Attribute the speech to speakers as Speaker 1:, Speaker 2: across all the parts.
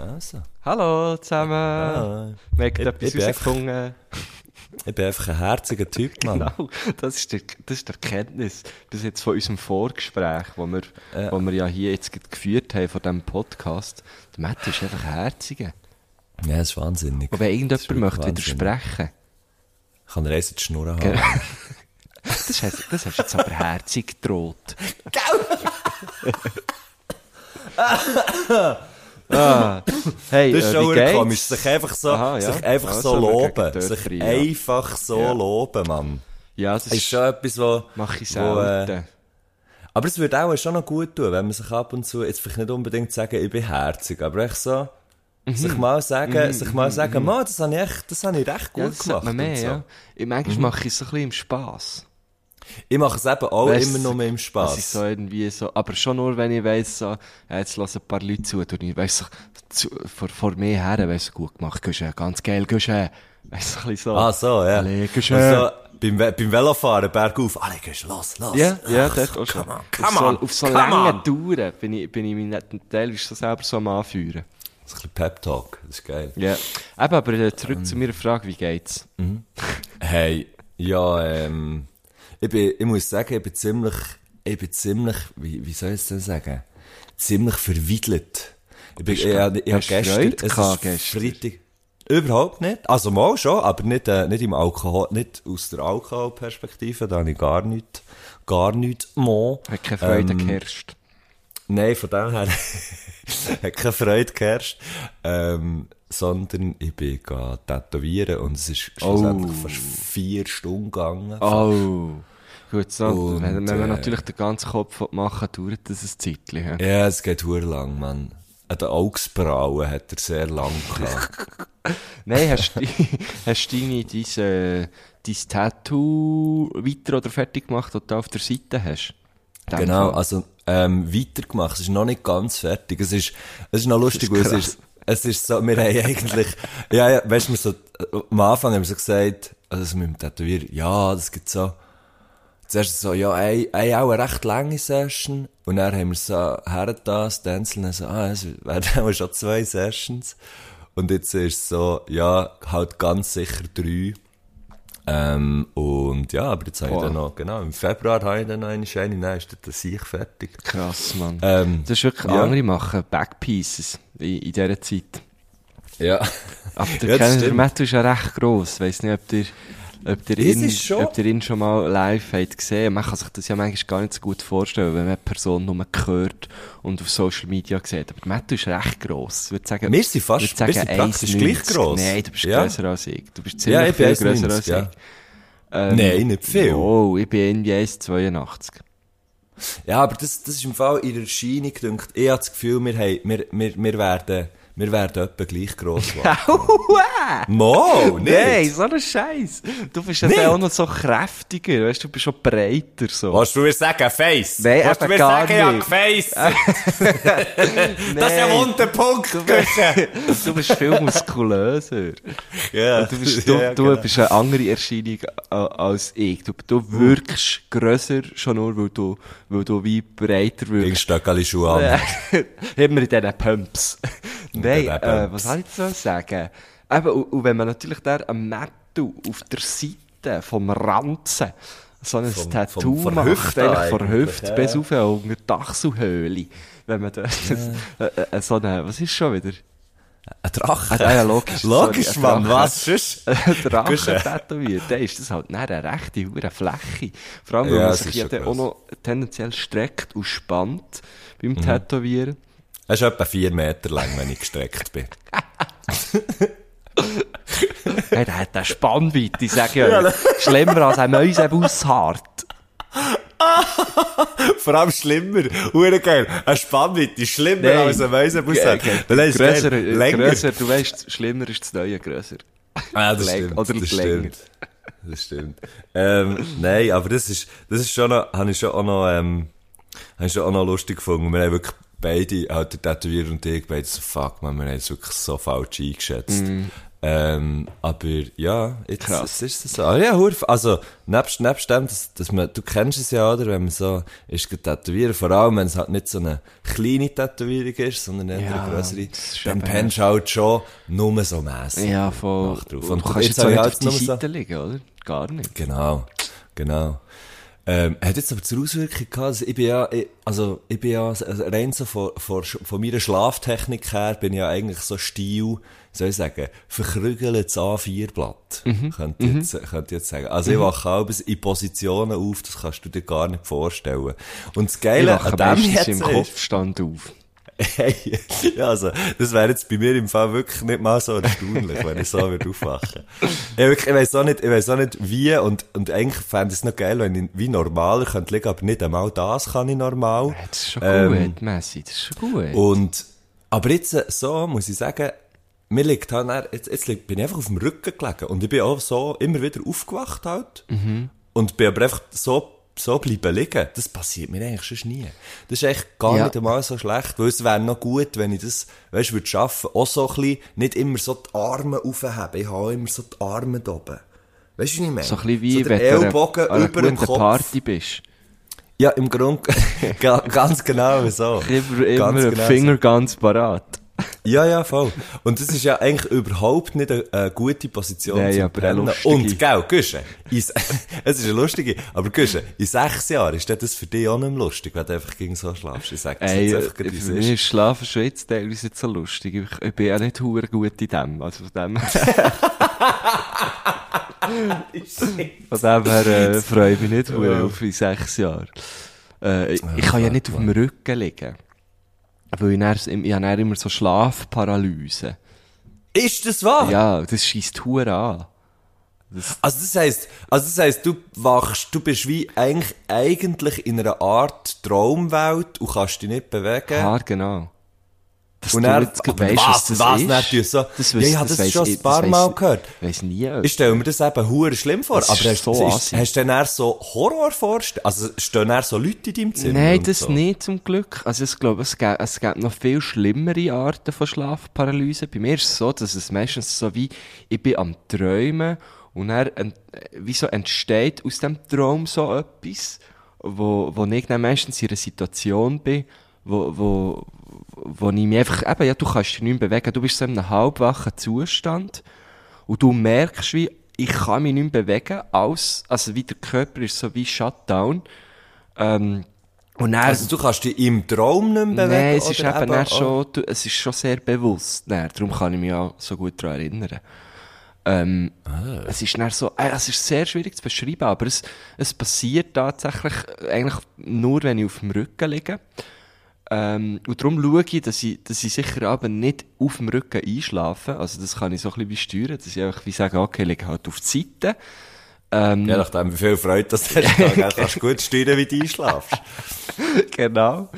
Speaker 1: Also.
Speaker 2: Hallo zusammen!
Speaker 1: Ah,
Speaker 2: Wir haben etwas
Speaker 1: ich bin einfach-
Speaker 2: rausgefunden.
Speaker 1: ich bin einfach ein herziger Typ, Mann.
Speaker 2: Genau, das ist, der, das ist die Erkenntnis bis jetzt von unserem Vorgespräch, wo wir,
Speaker 1: Ja.
Speaker 2: wo wir ja hier jetzt geführt haben von diesem Podcast. Der Matt ist einfach ein Herziger.
Speaker 1: Ja, das ist wahnsinnig.
Speaker 2: Und wenn irgendjemand möchte
Speaker 1: wahnsinnig.
Speaker 2: widersprechen,
Speaker 1: Kann er in die Schnur haben.
Speaker 2: Genau. das hast, das hast jetzt aber herzig gedroht. ah, hey,
Speaker 1: Das ist
Speaker 2: äh,
Speaker 1: schon
Speaker 2: geht's?
Speaker 1: komisch, sich einfach so,
Speaker 2: Aha, ja.
Speaker 1: sich einfach
Speaker 2: Also,
Speaker 1: so loben. Sich
Speaker 2: ja.
Speaker 1: einfach so
Speaker 2: Ja.
Speaker 1: loben, Mann.
Speaker 2: Ja, das
Speaker 1: ist
Speaker 2: ist,
Speaker 1: schon etwas, wo...
Speaker 2: mache ich
Speaker 1: äh,
Speaker 2: selten.
Speaker 1: Aber es würde auch schon noch gut tun, wenn man sich ab und zu, jetzt vielleicht nicht unbedingt sagen, ich bin herzig, aber echt so,
Speaker 2: Mhm.
Speaker 1: sich mal sagen, sich mal sagen, Mann, das habe ich echt, das habe ich recht gut
Speaker 2: ja, das
Speaker 1: gemacht.
Speaker 2: man mehr,
Speaker 1: so.
Speaker 2: ja. Ich, manchmal mache ich es so ein bisschen im Spass.
Speaker 1: Ich mache es eben auch
Speaker 2: Weißt
Speaker 1: immer
Speaker 2: du,
Speaker 1: nur im
Speaker 2: dass ich
Speaker 1: Spass.
Speaker 2: so irgendwie so, aber schon nur, wenn ich weiss, so, ja, jetzt lassen ein paar Leute zu, und ich weiss so, vor, vor mir her, weiss so, gut gemacht, Guschen, ganz geil, Guschen. Weiss so ein bisschen so.
Speaker 1: Ah, so, ja.
Speaker 2: Alle,
Speaker 1: Und
Speaker 2: Guschen.
Speaker 1: so, beim, beim Velofahren bergauf, alle gehst los, los.
Speaker 2: Ja, ja,
Speaker 1: Ach,
Speaker 2: dort auch schon.
Speaker 1: Come on,
Speaker 2: auf
Speaker 1: come
Speaker 2: so,
Speaker 1: on,
Speaker 2: auf so langen. Touren bin ich, bin ich mich teilweise so selber so am Anführen.
Speaker 1: Das ist ein bisschen Pep-Talk, das ist geil.
Speaker 2: Ja. Eben, aber äh, zurück zu meiner Frage, wie geht's?
Speaker 1: Hey, ja, ähm, ich bin, ich muss sagen, ich bin ziemlich, ich bin ziemlich, wie, wie soll ich es denn sagen? Ziemlich verwidelt. Ich bin, ich, ich, ich hab
Speaker 2: hast du
Speaker 1: gestern, es ist
Speaker 2: gestern?
Speaker 1: Freitag. Überhaupt nicht. Also mal schon, aber nicht, äh, nicht im Alkohol, nicht aus der Alkoholperspektive, da habe ich gar nichts, gar nichts mehr.
Speaker 2: Hat keine Freude
Speaker 1: Ähm,
Speaker 2: geherrscht.
Speaker 1: Nein, von dem her hat keine Freude geherrscht. Ähm, sondern ich bin tätowieren und es ist schlussendlich fast vier Stunden gegangen.
Speaker 2: Oh. Gut, so,
Speaker 1: Und,
Speaker 2: wenn, wenn man
Speaker 1: äh,
Speaker 2: natürlich den ganzen Kopf machen dauert das ein Zeitchen. ja.
Speaker 1: Ja, es geht hure lang, Mann. An den Augsbrauen hat er sehr lang gehabt.
Speaker 2: Nein, hast du hast du deine, dein, äh, dein Tattoo weiter oder fertig gemacht, das du auf der Seite hast?
Speaker 1: Genau,
Speaker 2: Fall.
Speaker 1: also ähm, weitergemacht. Es ist noch nicht ganz fertig. Es ist, es ist noch lustig,
Speaker 2: ist
Speaker 1: weil es ist, es ist so, wir haben eigentlich, ja, ja, weißt du, so, am Anfang haben wir so gesagt, also mit dem Tätowieren, ja, das gibt so, zuerst so, ja, ey, ey, auch eine recht lange Session. Und dann haben wir so hergetan, Stenzel, und so, ah, es werden auch schon zwei Sessions. Und jetzt ist es so, ja, halt ganz sicher drei. Ähm, und ja, aber jetzt habe ich dann noch, genau, im Februar habe ich dann noch eine Scheine, dann ist der Sieg fertig.
Speaker 2: Krass, Mann.
Speaker 1: Ähm,
Speaker 2: das ist wirklich,
Speaker 1: ja.
Speaker 2: andere machen Backpieces in, in dieser Zeit.
Speaker 1: Ja.
Speaker 2: Aber der,
Speaker 1: Ja, das.
Speaker 2: Matthew ist ja recht gross. Ich weiss nicht, ob der, ob
Speaker 1: Das
Speaker 2: ihn,
Speaker 1: schon-
Speaker 2: ob der ihn schon mal live hat gesehen. Man kann sich das ja manchmal gar nicht so gut vorstellen, wenn man eine Person nur hört und auf Social Media sieht. Aber der Matthew ist recht gross. Ich würde sagen,
Speaker 1: Wir sind fast-
Speaker 2: ich würde
Speaker 1: wir sind praktisch
Speaker 2: 1,90.
Speaker 1: gleich gross.
Speaker 2: Nein, du bist
Speaker 1: Ja.
Speaker 2: grösser als ich. Du bist
Speaker 1: Ja,
Speaker 2: ziemlich
Speaker 1: ich bin
Speaker 2: viel grösser
Speaker 1: 1,90,
Speaker 2: als
Speaker 1: ja.
Speaker 2: ich. Ähm,
Speaker 1: Nein, nicht viel.
Speaker 2: Oh, ich bin irgendwie 1,82.
Speaker 1: Ja, aber das, das ist im Fall in der Erscheinung, denkt, ich habe das Gefühl, wir, haben, wir, wir, wir werden, wir werden etwa gleich gross werden. Mo, nicht?
Speaker 2: Nein, so ein Scheiß. Du bist ja
Speaker 1: Nicht?
Speaker 2: auch noch so kräftiger, weißt du, du bist schon breiter so.
Speaker 1: Willst du mir sagen, Face?
Speaker 2: Nein,
Speaker 1: Willst du mir
Speaker 2: gar
Speaker 1: sagen, ja,
Speaker 2: nicht.
Speaker 1: Face? Das ist ein wunder Punkt, Güsche.
Speaker 2: du bist viel muskulöser.
Speaker 1: Ja,
Speaker 2: Du bist, du,
Speaker 1: ja,
Speaker 2: du
Speaker 1: genau.
Speaker 2: bist eine andere Erscheinung äh, als ich. Du, du wirkst grösser, schon nur, weil du, weil du wie breiter wirkst.
Speaker 1: Stöckchen Schuhe an.
Speaker 2: Immer in diesen Pumps. Nein, äh,
Speaker 1: Pumps.
Speaker 2: was soll ich so sagen? Eben, und, und wenn man natürlich da am Metal auf der Seite vom Ranzen so ein
Speaker 1: Vom-
Speaker 2: Tattoo
Speaker 1: vom-
Speaker 2: macht,
Speaker 1: Hüfte
Speaker 2: eigentlich von Hüfte
Speaker 1: ja.
Speaker 2: bis auf unter die. Wenn man da äh, äh, so eine, was ist schon wieder?
Speaker 1: Ein Drache.
Speaker 2: Ah, ja, logisch.
Speaker 1: Logisch,
Speaker 2: sorry, ein
Speaker 1: Mann,
Speaker 2: Drache.
Speaker 1: was sonst?
Speaker 2: Drachen
Speaker 1: Guschen.
Speaker 2: tätowiert, dann ist das halt eine rechte hure Fläche. Vor allem,
Speaker 1: Ja,
Speaker 2: weil man
Speaker 1: es
Speaker 2: sich
Speaker 1: ist
Speaker 2: ja dann auch noch tendenziell streckt und spannt beim
Speaker 1: Mhm.
Speaker 2: Tätowieren.
Speaker 1: Er ist etwa vier Meter lang, wenn ich gestreckt bin.
Speaker 2: Hey, der hat eine Spannweite, ich sage ja. euch. Schlimmer als ein Mäusebusshart.
Speaker 1: Vor allem schlimmer. Hure geil. Ein Spannweite ist schlimmer
Speaker 2: Nein.
Speaker 1: als ein Mäusebus.
Speaker 2: G-
Speaker 1: Dann ist
Speaker 2: Grösser, äh, grösser, du weißt, schlimmer ist das Neue grösser.
Speaker 1: Ah, das stimmt.
Speaker 2: Oder
Speaker 1: das
Speaker 2: länger.
Speaker 1: stimmt. Das stimmt. ähm, nein, aber das ist, das ist schon noch, habe ich schon auch noch, ähm, habe ich schon auch noch lustig gefunden. Wir haben wirklich beide, halt der Tätowierer und ich, beide so, fuck, man, wir haben es wirklich so falsch eingeschätzt. Ähm, aber ja, jetzt,
Speaker 2: Krass.
Speaker 1: jetzt ist es so. Ah, ja, hurf, also, nebst, nebst dem, dass, dass man, du kennst es ja, oder, wenn man so, ist tätowieren, vor allem, wenn es halt nicht so eine kleine Tätowierung ist, sondern eher
Speaker 2: Ja,
Speaker 1: eine größere, dann pennst du halt schon nur so mässig.
Speaker 2: Ja, voll.
Speaker 1: Drauf.
Speaker 2: Und
Speaker 1: Und
Speaker 2: du kannst
Speaker 1: jetzt
Speaker 2: auch
Speaker 1: halt
Speaker 2: auf die
Speaker 1: nur so-
Speaker 2: Seite liegen, oder? Gar nicht.
Speaker 1: Genau, genau. Ähm, hat jetzt aber zur Auswirkung gehabt, also ich bin ja, ich, also ich bin ja also rein so von, von, von meiner Schlaftechnik her, bin ich ja eigentlich so Stil, soll ich sagen, verkrügeltes A4-Blatt, könnte, ich jetzt, könnte ich jetzt sagen. Also ich wache auch in Positionen auf, das kannst du dir gar nicht vorstellen. Und das Geile an dem jetzt
Speaker 2: im Kopfstand auf.
Speaker 1: Hey, ja, also, das wäre jetzt bei mir im Fall wirklich nicht mal so erstaunlich, wenn ich so würde aufwachen. Ja, wirklich, ich weiss auch nicht, ich weiss auch nicht wie, und, und eigentlich fände ich es noch geil, wenn ich wie normaler könnte liegen, aber nicht einmal das kann ich normal.
Speaker 2: Das ist schon
Speaker 1: Ähm,
Speaker 2: gut, Messi, das ist schon gut.
Speaker 1: Und, aber jetzt, äh, so, muss ich sagen, mir liegt halt, jetzt, jetzt bin ich einfach auf dem Rücken gelegen, und ich bin auch so immer wieder aufgewacht halt, und bin aber einfach so, so bleiben liegen. Das passiert mir eigentlich schon nie. Das ist echt gar
Speaker 2: Ja.
Speaker 1: nicht einmal so schlecht, weil es wäre noch gut, wenn ich das, weißt, würde schaffen, auch so ein bisschen, nicht immer so die Arme aufheben. Ich habe immer so die Arme da oben. Weißt du, was ich meine?
Speaker 2: so ein bisschen wie
Speaker 1: so
Speaker 2: wenn du
Speaker 1: Ellbogen
Speaker 2: einer- an einer
Speaker 1: über
Speaker 2: guten
Speaker 1: Kopf.
Speaker 2: Party bist.
Speaker 1: Ja, im Grunde, ga- ganz genau so.
Speaker 2: Immer, immer
Speaker 1: Ganz
Speaker 2: ein
Speaker 1: genau so.
Speaker 2: Finger ganz parat.
Speaker 1: Ja, ja, voll. Und das ist ja eigentlich überhaupt nicht eine, eine gute Position
Speaker 2: Nein,
Speaker 1: zum
Speaker 2: aber eine lustige.
Speaker 1: Und, gell, Güsche, es ist eine lustige, aber Güsche, in sechs Jahren ist das für dich auch nicht mehr lustig, wenn du einfach gegen so schlafst. Ich sag das
Speaker 2: Ey,
Speaker 1: jetzt einfach gerade,
Speaker 2: für mich
Speaker 1: ist.
Speaker 2: ist Schlafen schon jetzt teilweise nicht so lustig. Ich, ich bin ja nicht hure gut in dem. Also von dem, von dem her äh, freue ich mich nicht hure auf in sechs Jahren. Äh, ich, ich kann ja nicht auf dem Rücken liegen. Weil ich, dann, ich habe dann immer so Schlafparalyse.
Speaker 1: Ist das wahr?
Speaker 2: Ja, das schießt hure an.
Speaker 1: Also das heisst, also das heisst, du wachst, du bist wie eigentlich, eigentlich in einer Art Traumwelt und kannst dich nicht bewegen.
Speaker 2: Ja, genau. Dass
Speaker 1: Und aber
Speaker 2: weisst,
Speaker 1: was,
Speaker 2: das
Speaker 1: was,
Speaker 2: ist.
Speaker 1: dann tust so,
Speaker 2: Das
Speaker 1: ja, ich habe
Speaker 2: das
Speaker 1: das,
Speaker 2: weiss
Speaker 1: schon
Speaker 2: ich-
Speaker 1: ein paar Mal gehört.
Speaker 2: Weiss nie.
Speaker 1: Ich stelle mir das eben hure schlimm vor.
Speaker 2: Das
Speaker 1: aber hast,
Speaker 2: so
Speaker 1: ist, hast du dann eher so Horrorvorstellungen? Also stehen dann so Leute in deinem Zimmer?
Speaker 2: Nein, das
Speaker 1: so?
Speaker 2: nicht zum Glück. Also ich glaube, es gibt, es gibt noch viel schlimmere Arten von Schlafparalyse. Bei mir ist es so, dass es meistens so wie, ich bin am Träumen und dann ent, wie so entsteht aus dem Traum so etwas, wo, wo ich dann meistens in einer Situation bin, wo, wo, wo ich mich einfach, eben, ja, du kannst dich nicht mehr bewegen, du bist so in einem halbwachen Zustand und du merkst wie, ich kann mich nicht mehr bewegen, als, also wie der Körper ist so wie Shutdown. Ähm, und dann,
Speaker 1: Also du kannst dich im Traum nicht mehr bewegen?
Speaker 2: Nein, es ist eben
Speaker 1: auch-
Speaker 2: schon, du- es ist schon sehr bewusst. Dann, darum kann ich mich auch so gut daran erinnern. Ähm,
Speaker 1: Ah.
Speaker 2: Es ist dann so, äh, es ist sehr schwierig zu beschreiben, aber es, es passiert tatsächlich eigentlich nur, wenn ich auf dem Rücken liege. Ähm, und darum schaue ich, dass ich, dass ich sicher aber nicht auf dem Rücken einschlafe. Also das kann ich so ein bisschen steuern, dass ich einfach wie sage, okay, leg halt auf die Seite. Ähm,
Speaker 1: Je nachdem, wie viel Freude das hast, kannst du gut steuern, wie du einschlafst.
Speaker 2: genau.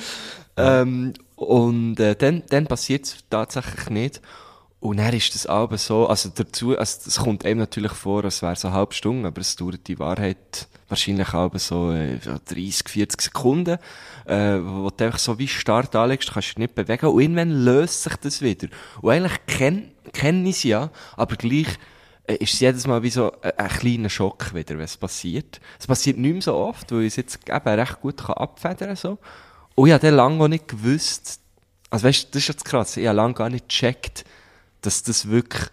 Speaker 2: Ähm, und äh, dann, dann passiert es tatsächlich nicht. Und dann ist das aber so, also dazu, also es kommt einem natürlich vor, als wäre es eine halbe Stunde, aber es dauert die Wahrheit wahrscheinlich aber so äh, so 30, 40 Sekunden, äh, wo du einfach so wie Start anlegst, du kannst dich nicht bewegen und irgendwann löst sich das wieder. Und eigentlich kenn, kenn ich es ja, aber gleich äh, ist es jedes Mal wie so ein, ein kleiner Schock wieder, wenn es passiert. Es passiert nicht mehr so oft, weil ich es jetzt eben recht gut kann abfedern kann. So. Und ich habe dann lange auch nicht gewusst, also weißt du, das ist jetzt krass, ich habe lange gar nicht gecheckt, dass das wirklich,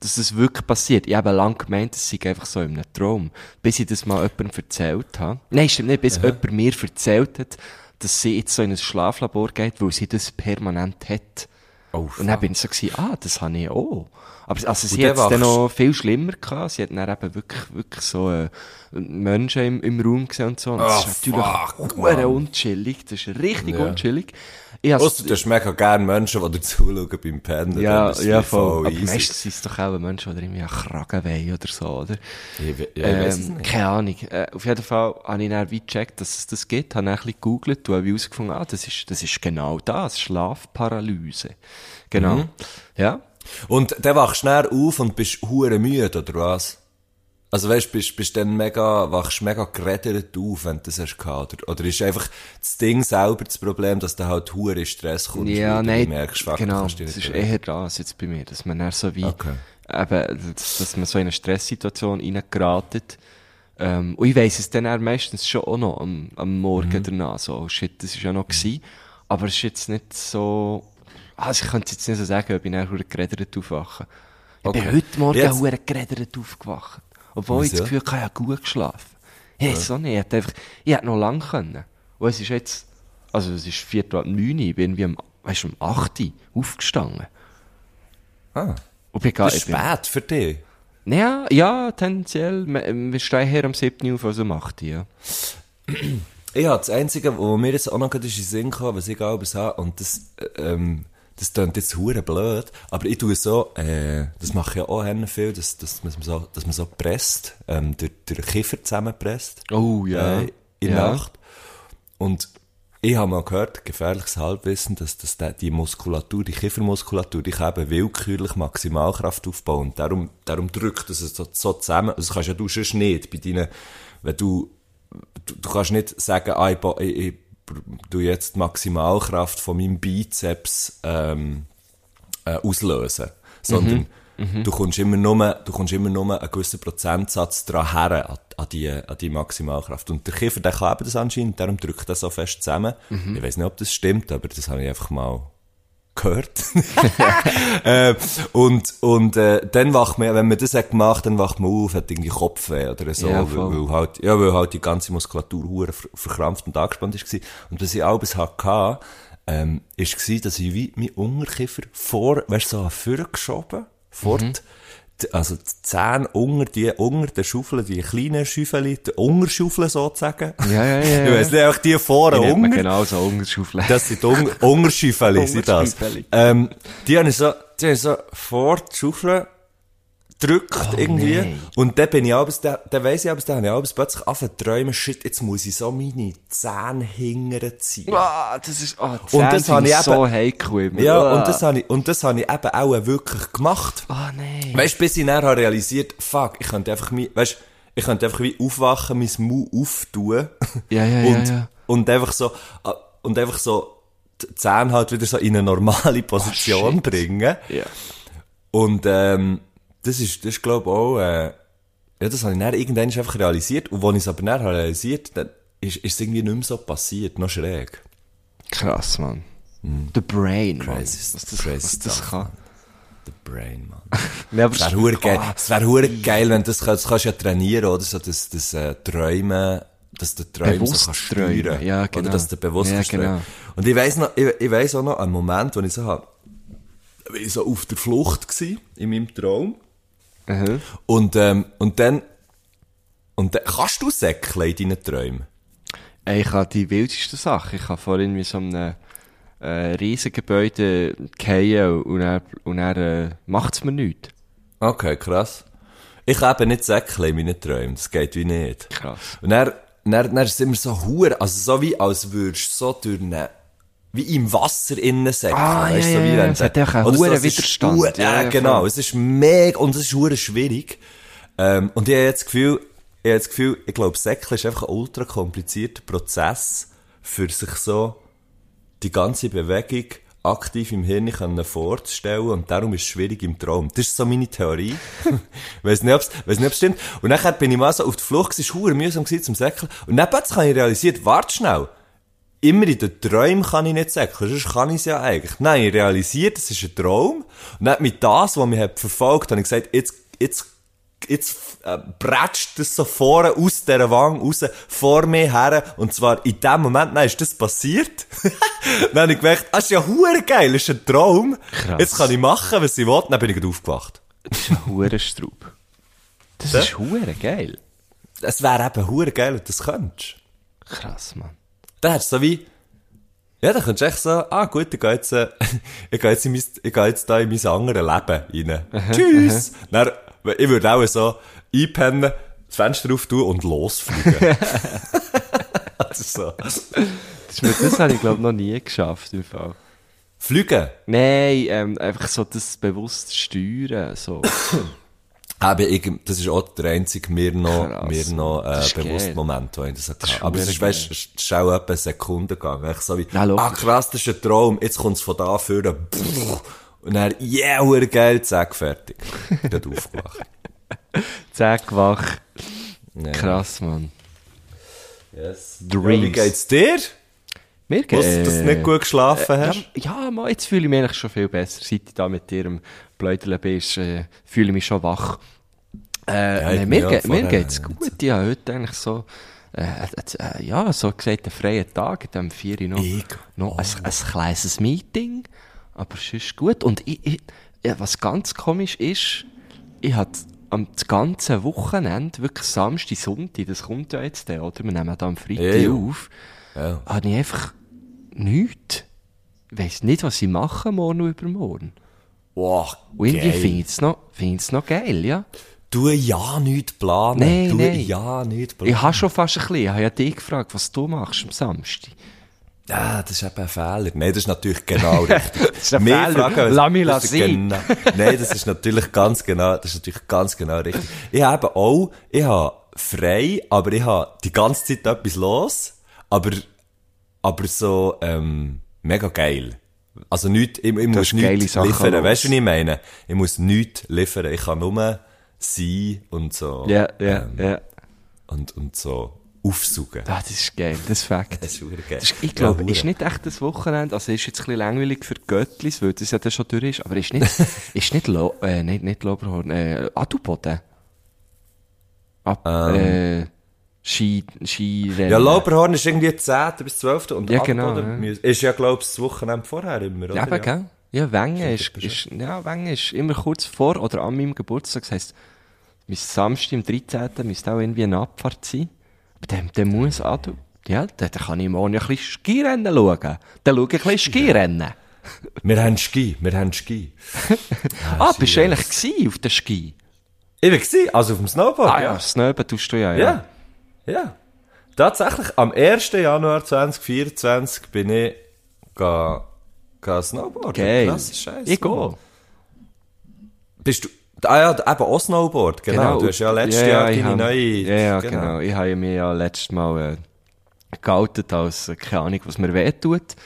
Speaker 2: dass das wirklich passiert. Ich habe lange gemeint, es sei einfach so in einem Traum. Bis ich das mal jemandem erzählt habe. Nein, stimmt nicht, bis jemand mir erzählt hat, dass sie jetzt so in ein Schlaflabor geht, weil sie das permanent hat.
Speaker 1: Oh,
Speaker 2: Und dann bin ich so gewesen, ah, das habe ich auch. Aber also sie hat es dann noch viel schlimmer gehabt. Sie hat dann eben wirklich, wirklich so äh, Menschen im, im Raum gesehen und so. Und das
Speaker 1: Ah,
Speaker 2: ist natürlich
Speaker 1: fuck,
Speaker 2: unchillig. Das ist richtig
Speaker 1: Ja.
Speaker 2: unchillig. Ich
Speaker 1: Ausser du hast mega gerne Menschen, die dir zuschauen beim Pennen.
Speaker 2: ja,
Speaker 1: es
Speaker 2: ja,
Speaker 1: wie
Speaker 2: voll. Aber meistens sind es doch auch Menschen, die irgendwie einen Kragen wollen oder so, oder?
Speaker 1: Ich, ja, ich weiss es
Speaker 2: Ähm,
Speaker 1: nicht.
Speaker 2: keine Ahnung. Äh, auf jeden Fall habe ich dann wie gecheckt, dass es das gibt, habe dann ein bisschen gegoogelt und habe herausgefunden, ah, das ist, das ist genau das, Schlafparalyse. Genau.
Speaker 1: Mhm.
Speaker 2: Ja.
Speaker 1: Und dann wachst du schnell auf und bist hure müde, oder was? Also weißt, bist, bist dann mega, wachst mega geredet auf, wenn du das hast gehabt, oder? Oder ist einfach das Ding selber das Problem, dass du halt hure in Stress kommst?
Speaker 2: Ja,
Speaker 1: weil du
Speaker 2: nein,
Speaker 1: merkst, fuck,
Speaker 2: genau, das ist
Speaker 1: bewegen.
Speaker 2: eher das jetzt bei mir, dass man dann so wie,
Speaker 1: Okay.
Speaker 2: eben, dass, dass man so in eine Stresssituation reingeratet. Ähm, und ich weiss es dann auch meistens schon auch noch am, am Morgen
Speaker 1: Mhm.
Speaker 2: danach, so, oh shit, das ist ja noch gewesen. Aber es ist jetzt nicht so, also ich könnte jetzt nicht so sagen, ob ich dann verdammt geredet aufwache. Ich bin heute Morgen
Speaker 1: Jetzt-
Speaker 2: verdammt geredet aufgewacht. Obwohl ich das? Gefühl hatte, ich habe gut geschlafen. Ich weiß auch nicht, ich hätte einfach, ich hätte noch lang können. Und es ist jetzt, also es ist Viertel ab neun, ich bin wie am, weißt um acht aufgestanden.
Speaker 1: Ah,
Speaker 2: Und bin
Speaker 1: das ist
Speaker 2: ich bin-
Speaker 1: spät für dich.
Speaker 2: Ja, ja, tendenziell. Wir stehen hier am 7. auf, also macht die, ja.
Speaker 1: Ich habe das Einzige, wo mir jetzt auch noch gerade in den Sinn kam, was ich alles habe, und das, äh, ähm, das klingt jetzt hure blöd, aber ich tue so, äh, das mache ich ja auch gerne viel, dass, dass, man so, dass man so presst, ähm, durch, durch Kiefer zusammenpresst.
Speaker 2: Oh, ja.
Speaker 1: Äh, in
Speaker 2: Ja.
Speaker 1: Nacht. Und ich habe mal gehört, gefährliches Halbwissen, dass, dass der, die Muskulatur, die Kiefermuskulatur, die kann eben willkürlich Maximalkraft aufbauen. Und darum, darum drückt es so, so zusammen. Also das kannst ja du sonst nicht bei deinen, wenn du, du, du kannst nicht sagen, ah, ich, ich, tu jetzt die Maximalkraft von meinem Bizeps, ähm, äh, auslösen. Sondern du kommst immer nur, du kommst immer nur einen gewissen Prozentsatz dran her, an, an die, an die Maximalkraft. Und der Kiefer, der kann eben das anscheinend, darum drückt er so fest zusammen. Ich weiß nicht, ob das stimmt, aber das habe ich einfach mal gehört. äh, und, und, äh, dann wacht man, wenn man das hat gemacht, dann wacht man auf, hat irgendwie Kopfweh oder so,
Speaker 2: Ja,
Speaker 1: weil, weil halt, ja, weil halt die ganze Muskulatur hure ver- verkrampft und angespannt war. Und was ich alles hatte, ähm, ist gsi, dass ich wie mein Unterkiefer vor, weißt du, so vorne geschoben, fort,
Speaker 2: Mhm.
Speaker 1: Also die Zähne unter, die, unter der Schaufel, die kleinen Schüffeli, die Unterschaufeln sozusagen.
Speaker 2: Ja, ja, ja.
Speaker 1: Weiss nicht, einfach die vorne unter.
Speaker 2: genau so Ungerschaufeln.
Speaker 1: Das sind Un Ungerschüffeli, sind das. Ähm, die habe ich so, die habe ich so vor die Schaufel gedrückt irgendwie.
Speaker 2: nein.
Speaker 1: Und dann bin ich abends, dann, dann weiss ich abends, dann habe ich abends plötzlich angefangen zu träumen, shit, jetzt muss ich so meine Zähne hingern ziehen.
Speaker 2: Ah, das ist, ah,
Speaker 1: Und
Speaker 2: Zähne
Speaker 1: das
Speaker 2: sind
Speaker 1: ich
Speaker 2: so
Speaker 1: eben-
Speaker 2: heikel immer.
Speaker 1: Ja,
Speaker 2: Ah.
Speaker 1: und das habe ich, und das habe ich eben auch wirklich gemacht.
Speaker 2: Ah, nein.
Speaker 1: Weißt du, bis ich dann realisiert, fuck, ich könnte einfach mi, weißt, ich könnte einfach wie aufwachen, mein Mau auftun.
Speaker 2: Ja, ja, ja,
Speaker 1: und,
Speaker 2: ja.
Speaker 1: Und einfach so, ah, und einfach so, die Zähne halt wieder so in eine normale Position bringen.
Speaker 2: Ja.
Speaker 1: Und, ähm, das ist, das ist, glaube ich, auch, äh, ja, das habe ich dann irgendwann einfach realisiert. Und als ich es aber dann realisiert, dann ist, ist es irgendwie nicht mehr so passiert, noch schräg.
Speaker 2: Krass, Mann. The Brain, Mann.
Speaker 1: Crazy,
Speaker 2: Was das,
Speaker 1: crazy
Speaker 2: was das
Speaker 1: stuff,
Speaker 2: kann.
Speaker 1: Mann. The brain, man.
Speaker 2: Ja,
Speaker 1: Es wäre hure geil, es wäre hure geil, wenn du das, kannst- das kannst du ja trainieren, oder? So, das, das, äh, Träumen, dass du Träumen so
Speaker 2: Bewusst
Speaker 1: kannst
Speaker 2: träumen,
Speaker 1: steuern.
Speaker 2: ja, genau.
Speaker 1: Oder dass du bewusst
Speaker 2: Ja,
Speaker 1: kannst
Speaker 2: genau.
Speaker 1: träumen. Und ich weiss noch, ich, ich weiss auch noch einen Moment, wo ich so hab, ich so auf der Flucht gsi in meinem Traum.
Speaker 2: Mhm.
Speaker 1: Und, ähm, und dann, und dann, kannst du säckeln in deinen Träumen?
Speaker 2: Ich habe die wildeste Sache. Ich habe vorhin mit so einem äh, riesigen Gebäude fallen und er, und er äh, macht es mir nichts.
Speaker 1: Okay, krass. Ich eben nicht säckeln in meinen Träumen, das geht wie nicht.
Speaker 2: Krass.
Speaker 1: Und dann, dann, dann ist es immer so hure, also so wie, als würdest du so durch eine, wie im Wasser innen säckeln.
Speaker 2: Ah,
Speaker 1: weißt,
Speaker 2: ja,
Speaker 1: so
Speaker 2: ja,
Speaker 1: wie
Speaker 2: ja, es hat auch einen
Speaker 1: so,
Speaker 2: hohen
Speaker 1: ist
Speaker 2: Widerstand.
Speaker 1: hure-
Speaker 2: Ja,
Speaker 1: Ja,
Speaker 2: ja,
Speaker 1: genau. Es ist mega, und es ist hure schwierig. Ähm, und ich habe jetzt das Gefühl, ich habe das Gefühl, ich glaube, Säckeln ist einfach ein ultra komplizierter Prozess, für sich so die ganze Bewegung aktiv im Hirn können vorzustellen und darum ist es schwierig im Traum. Das ist so meine Theorie. weiss nicht, ob's, weiss nicht, ob's stimmt. Und dann bin ich mal so auf der Flucht, es war mühsam gewesen zum Säckeln. Und dann plötzlich habe ich realisiert, warte schnell. Immer in den Träumen kann ich nicht säckeln, sonst kann ich es ja eigentlich. Nein, ich realisiert, es ist ein Traum. Und dann mit das, was mich hat verfolgt, habe ich gesagt, jetzt, jetzt, jetzt äh, bretscht das so vorne aus dieser Wange raus, vor mir her. Und zwar in dem Moment, dann ist das passiert. dann habe ich gemerkt, das ist ja hure geil, das ist ein Traum.
Speaker 2: Krass.
Speaker 1: Jetzt kann ich machen, was ich will. Dann bin ich gerade aufgewacht.
Speaker 2: Das ist ein Hurenstraub. Das
Speaker 1: Ja?
Speaker 2: ist hure geil.
Speaker 1: Es wäre eben hure geil, wenn du das könntest.
Speaker 2: Krass, Mann.
Speaker 1: Dann hättest du so wie, ja, dann könntest du echt so, ah, gut, ich gehe jetzt, äh, ich gehe jetzt, in mein, ich gehe jetzt da in mein anderes Leben rein. Tschüss! Dann, ich würde auch so einpennen, das Fenster auftun und losfliegen. das ist so.
Speaker 2: Das, das habe ich, glaube noch nie geschafft, im Fall.
Speaker 1: Fliegen?
Speaker 2: Nein, ähm, einfach so das bewusst steuern, so.
Speaker 1: Eben, ich, das ist auch der einzige mir noch,
Speaker 2: Krass,
Speaker 1: mir noch, äh, bewusste. Moment, wo ich das hatte. Aber es ist, weißt, es ist auch etwa eine Sekunde gegangen. Ich so wie,
Speaker 2: Ja,
Speaker 1: ah, krass, das ist ein Traum, jetzt kommt's von da vorne, und dann, yeah, hure geil, zack, fertig. Dort aufgewacht.
Speaker 2: Zack, wach.
Speaker 1: Ja.
Speaker 2: Krass, Mann.
Speaker 1: Yes.
Speaker 2: Dreams.
Speaker 1: Ja, wie geht's dir?
Speaker 2: Mir
Speaker 1: Was, dass du nicht gut geschlafen
Speaker 2: Äh,
Speaker 1: hast?
Speaker 2: ja, ja, mal, jetzt fühle ich mich eigentlich schon viel besser. Seit ich da mit dir am Blödeln bin, ist, äh, fühle ich mich schon wach. Äh,
Speaker 1: bin
Speaker 2: mir,
Speaker 1: ja
Speaker 2: ge mir geht's
Speaker 1: nicht.
Speaker 2: gut. Ich habe heute eigentlich so, äh, äh, äh, ja, so gesagt, einen freien Tag, in 4 Uhr noch,
Speaker 1: Ich?
Speaker 2: noch ein, ein kleines Meeting. Aber es ist gut. Und ich, ich, ja, was ganz komisch ist, ich hatte am das ganze Wochenende, wirklich Samstag, Sonntag, das kommt ja jetzt, dann, oder? Wir nehmen da am Freitag
Speaker 1: Ja, ja.
Speaker 2: auf
Speaker 1: Ja.
Speaker 2: habe ich einfach nichts. Ich weiss nicht, was ich mache morgen und übermorgen.
Speaker 1: Wow,
Speaker 2: Und irgendwie finde ich es noch, find ich's noch geil, ja.
Speaker 1: Du ja nicht planen.
Speaker 2: Nein,
Speaker 1: du
Speaker 2: nein.
Speaker 1: ja nicht planen.
Speaker 2: Ich habe schon fast ein bisschen, ich habe ja dich gefragt, was du machst am Samstag.
Speaker 1: Ja, das ist eben ein Fehler. Nein, das ist natürlich genau richtig. das
Speaker 2: ist ein Fehler. Lass mich
Speaker 1: das genau, Nein, das ist natürlich ganz genau, das ist natürlich ganz genau richtig. Ich habe auch, ich habe frei, aber ich habe die ganze Zeit etwas los, aber, aber so, ähm, mega geil. Also nicht, ich, ich muss nichts liefern.
Speaker 2: los.
Speaker 1: Weißt du, was ich meine? Ich muss nichts liefern. Ich kann nur sein und so.
Speaker 2: Ja, ja,
Speaker 1: ähm,
Speaker 2: ja.
Speaker 1: Und, und so aufsaugen.
Speaker 2: Ah, das ist geil, das ist Fakt.
Speaker 1: Das ist geil.
Speaker 2: Das ist, ich glaube,
Speaker 1: Ja,
Speaker 2: ist nicht echt das Wochenende, also ist jetzt ein bisschen langweilig für die Göttlis, weil das ja dann schon durch ist, aber ist nicht, ist nicht, Lo, äh, nicht, nicht Loberhorn, äh, Adelboden. Ab, äh, Ski, Skirennen.
Speaker 1: Ja, Lauberhorn ist irgendwie 10. bis 12. Und
Speaker 2: Ja, genau, ja.
Speaker 1: Ist ja, glaub ich, das Wochenende vorher immer, oder?
Speaker 2: Ja, aber, gell? Ja, Wengen ist, ist, ja, Wengen ist immer kurz vor oder an meinem Geburtstag. Das heisst, mein Samstag, am 13. müsste auch irgendwie eine Abfahrt sein. Aber dann, dann muss auch, ja, dann, kann ich morgen ein bisschen Skirennen schauen. Dann schaue ich ein bisschen Skirennen.
Speaker 1: Wir haben Ski, wir haben Ski.
Speaker 2: Ah, bist du eigentlich auf den Ski?
Speaker 1: Ich war also auf dem Snowboard,
Speaker 2: Ah ja, Snöben tust du ja, ja.
Speaker 1: Ja. Ja. Tatsächlich, am 1. Januar 2024 bin ich ga, ga Snowboarden.
Speaker 2: Geil.
Speaker 1: Krass, Scheiße.
Speaker 2: Ich gehe.
Speaker 1: Bist du, ah ja, eben auch Snowboard, genau. Du hast ja letztes Jahr
Speaker 2: ich
Speaker 1: deine neue...
Speaker 2: Ja, ja, genau. Ich habe mir ja letztes Mal äh, geoutet als, äh, keine Ahnung, was mir weh tut.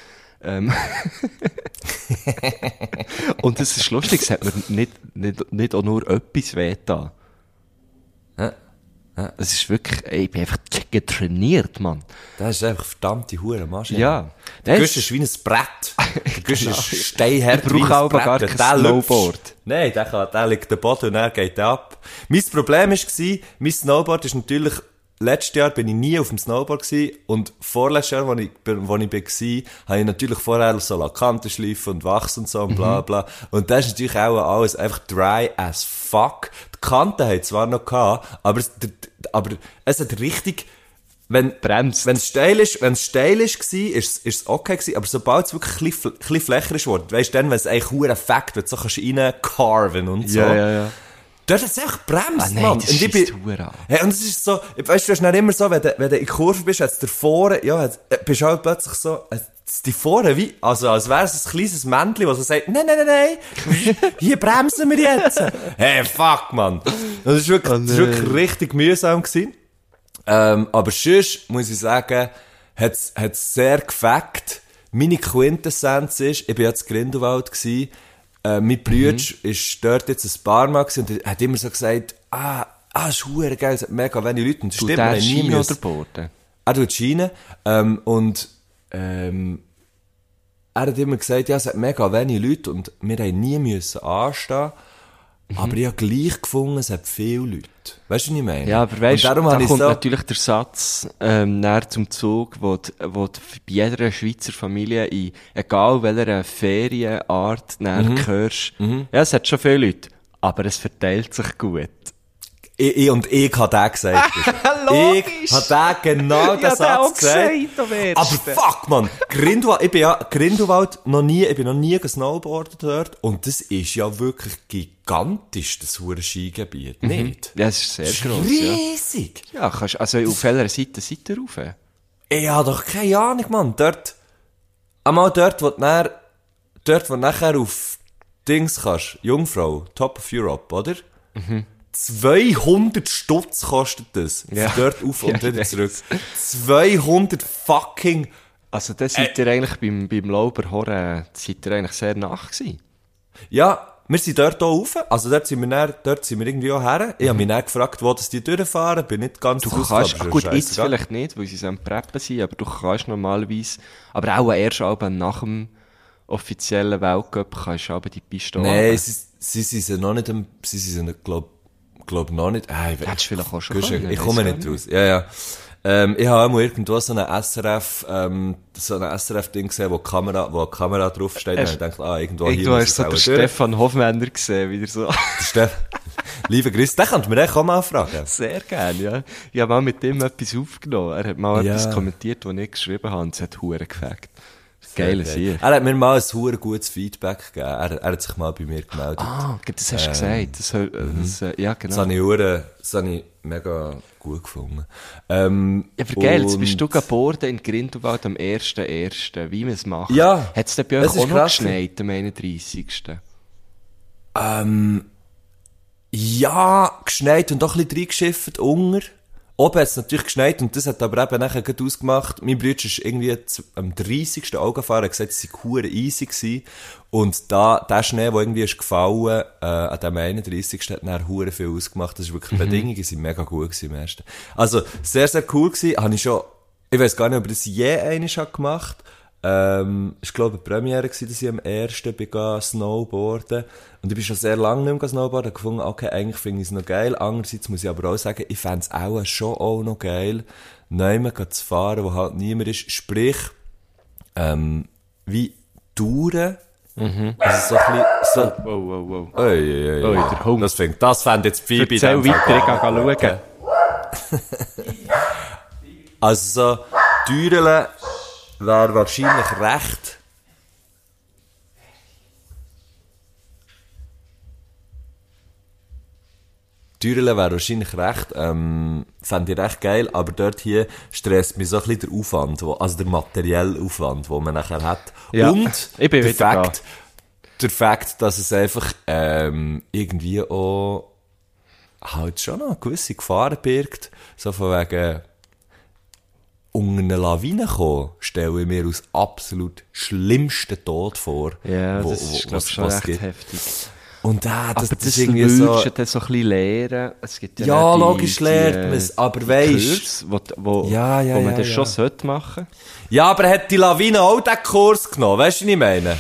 Speaker 2: Ähm. Und es ist lustig, es hat mir nicht, nicht, nicht auch nur etwas weh getan.
Speaker 1: Ja.
Speaker 2: Es ist wirklich, ey, ich bin einfach getrainiert, Mann.
Speaker 1: Das ist einfach verdammte Hure Maschine.
Speaker 2: Ja.
Speaker 1: Der
Speaker 2: Das
Speaker 1: Gusch ist wie ein Brett. Der Gusch ist steinhart
Speaker 2: Ich brauche
Speaker 1: wie ein
Speaker 2: aber
Speaker 1: Brett.
Speaker 2: gar
Speaker 1: Der
Speaker 2: kein
Speaker 1: lüpft.
Speaker 2: Snowboard.
Speaker 1: Nein, der, kann, der liegt am Boden und er geht ab. Mein Problem war, mein Snowboard ist natürlich, letztes Jahr bin ich nie auf dem Snowboard gewesen und vorletztes Jahr, wo ich, wo ich war, habe ich natürlich vorher so Kanten schleifen und wachsen und so und
Speaker 2: Mhm.
Speaker 1: bla bla. Und das ist natürlich auch alles einfach dry as fuck. Die Kanten haben zwar noch gehabt, aber, es- aber es hat richtig, wenn,
Speaker 2: Bremst.
Speaker 1: wenn es steil ist, wenn es steil ist, gsi, ist, ist es okay gsi, aber sobald es wirklich ein bisschen, ein flächer ist worden, weisst du, dann, wenn es eigentlich hure Fakt wird, so kannst du reincarven und so.
Speaker 2: Ja, ja, ja.
Speaker 1: Dort hat es echt bremst,
Speaker 2: Ah, nein,
Speaker 1: Mann.
Speaker 2: das
Speaker 1: und ich bin, hey, und es ist so, weißt du, es ist dann immer so, wenn du, wenn du in Kurve bist, hat's dir vorne, ja, hat, äh, bist du halt plötzlich so, es die vorne wie, also, als wäre es ein kleines Männchen, das so sagt, nein, nein, nein, nein, hier bremsen wir jetzt. hey, fuck, Mann. Das ist wirklich, das ist wirklich richtig mühsam gewesen. Ähm, aber sonst, muss ich sagen, hat's, hat's sehr gefackt. Meine Quintessenz ist, ich bin jetzt in Grindelwald gsi, äh, mein Bruder ist dort jetzt ein paar Mal und er hat immer so gesagt, ah, ah, ist hure geil, es hat mega wenig Leute. Und das stimmt, nie müssen-
Speaker 2: oder Boden?
Speaker 1: er tut Schiene, ähm, und, ähm, er hat immer gesagt, ja, es hat mega wenig Leute und wir haben nie müssen anstehen.
Speaker 2: Mhm.
Speaker 1: Aber ich habe gleich gefunden, es hat viele Leute. Weißt du, was ich meine?
Speaker 2: Ja, aber weißt du, da kommt
Speaker 1: so,
Speaker 2: natürlich der Satz ähm, näher zum Zug, wo, die, wo die, bei jeder Schweizer Familie in egal welcher Ferienart näher
Speaker 1: Mhm.
Speaker 2: hörst, ja, es hat schon viele Leute, aber es verteilt sich gut.
Speaker 1: Ich, ich, und ich habe den gesagt.
Speaker 2: Logisch.
Speaker 1: Ich habe den genau den Satz gesagt. Aber fuck, man, Grindelwald, ich bin ja Grindelwald noch nie, ich bin noch nie gesnowboardet dort. Und das ist ja wirklich gigantisch, das hure Skigebiet. Nicht?
Speaker 2: Ja, es ist sehr
Speaker 1: ist
Speaker 2: gross, ja.
Speaker 1: riesig.
Speaker 2: Ja, kannst, also auf welcher Seite seid ihr rauf?
Speaker 1: Ich habe doch keine Ahnung, Mann. Dort, einmal dort, wo du dann dort, wo du nachher auf Dings kannst, Jungfrau, Top of Europe, oder? 200 Stutz kostet das.
Speaker 2: Ja.
Speaker 1: Dort auf und
Speaker 2: Ja,
Speaker 1: wieder zurück. 200 fucking...
Speaker 2: Also, da seid ihr eigentlich beim, beim Lauberhorn, seid ihr eigentlich sehr nach gewesen.
Speaker 1: Ja, wir sind dort auch rauf. Also dort sind wir, dann, dort sind wir irgendwie auch her. Ich habe mich dann gefragt, wo das die durchfahren. Bin nicht ganz
Speaker 2: Du
Speaker 1: raus,
Speaker 2: kannst, ach
Speaker 1: ist
Speaker 2: gut, jetzt
Speaker 1: scheissegal.
Speaker 2: vielleicht nicht, weil sie am Preppen sind, aber du kannst normalerweise, aber auch erst aber nach dem offiziellen Weltcup kannst du aber die Piste
Speaker 1: Nein, sie, sie, sind noch nicht, sie sind, glaub, glaub noch nicht, ah, ich,
Speaker 2: Hättest du vielleicht auch schon
Speaker 1: du-
Speaker 2: können,
Speaker 1: ich komme nicht raus. Ja, ja. Ähm, ich habe auch mal irgendwo so eine SRF, ähm, so eine SRF-Ding gesehen, wo Kamera, wo eine Kamera draufsteht, und ich dachte, ah, irgendwo,
Speaker 2: Irgendwo
Speaker 1: hier
Speaker 2: hast du so den Stefan Hofmänner gesehen, wieder so.
Speaker 1: Steff. Liebe Grüße, den könnte man echt auch mal fragen.
Speaker 2: Sehr gerne, ja. Ich habe mal mit ihm etwas aufgenommen. Er hat mal
Speaker 1: Ja.
Speaker 2: etwas kommentiert, was ich geschrieben habe, und es hat Huren gefällt. Geile Sieg.
Speaker 1: Er hat mir mal ein hure gutes Feedback gegeben. Er, er hat sich mal bei mir gemeldet.
Speaker 2: Ah, das hast du gesagt. Das, soll- das, äh, ja,
Speaker 1: Das
Speaker 2: genau.
Speaker 1: habe ich, das habe ich mega gut gefunden. Ähm,
Speaker 2: Ja, aber geil, jetzt bist du geboren in Grindelwald am 1.1., wie man es macht.
Speaker 1: Ja,
Speaker 2: Hat es denn bei euch auch noch geschneit am 31.?
Speaker 1: Ähm, ja, geschneit und auch ein bisschen reingeschifft, unter. Oben hat es natürlich geschneit und das hat aber eben nachher gut ausgemacht. Mein Bruder ist irgendwie am 30. Augenfahren, hat gesagt, es sei easy gewesen. Und da, der Schnee, der irgendwie ist gefallen, äh, an dem 31. hat dann hure viel ausgemacht. Das ist wirklich, die Bedingungen sind mega gut gewesen im ersten. Also, sehr, sehr cool gewesen. Habe ich schon, ich weiß gar nicht, ob ich das je habe gemacht ähm, ich glaube, die Premiere gewesen, dass ich am ersten bin snowboarden. Und ich bin schon sehr lange nicht mehr snowboarden. Ich gefunden, okay, eigentlich finde ich es noch geil. Andererseits muss ich aber auch sagen, ich fände es auch schon auch noch geil, nicht zu fahren, wo halt niemand ist. Sprich, ähm, wie Touren. Also so ein bisschen, so,
Speaker 2: Wow, wow, wow.
Speaker 1: Oi, oi, oi.
Speaker 2: Oi, der Hund.
Speaker 1: Das fängt, das fände jetzt.
Speaker 2: Erzähl
Speaker 1: in dem
Speaker 2: weiter, ich
Speaker 1: nicht.
Speaker 2: schauen.
Speaker 1: Also so, Türen wäre wahrscheinlich recht. Türen wäre wahrscheinlich recht, ähm, fände ich recht geil, aber dort hier stresst mich so ein bisschen der Aufwand, wo, also der materielle Aufwand, den man nachher hat.
Speaker 2: Ja,
Speaker 1: Und
Speaker 2: ich bin
Speaker 1: der. Fakt, der Fakt, dass es einfach ähm, irgendwie auch halt schon noch eine gewisse Gefahr birgt, so von wegen unter eine Lawine kommen, stelle ich mir als absolut schlimmsten Tod vor.
Speaker 2: Ja,
Speaker 1: wo-
Speaker 2: das
Speaker 1: wo-
Speaker 2: ist, glaube
Speaker 1: was-
Speaker 2: ich, schon recht
Speaker 1: gibt.
Speaker 2: heftig.
Speaker 1: Und da, das,
Speaker 2: aber
Speaker 1: das,
Speaker 2: das,
Speaker 1: ist irgendwie so...
Speaker 2: dann so ein bisschen lernen. Es gibt ja,
Speaker 1: Ja, logisch
Speaker 2: die,
Speaker 1: lernt
Speaker 2: äh,
Speaker 1: man's, aber
Speaker 2: die
Speaker 1: weisst-
Speaker 2: wo, wo,
Speaker 1: Ja, ja,
Speaker 2: wo man
Speaker 1: ja,
Speaker 2: das
Speaker 1: ja.
Speaker 2: schon sollte machen.
Speaker 1: Ja, aber hat die Lawine auch den Kurs genommen? Weißt du, was ich meine?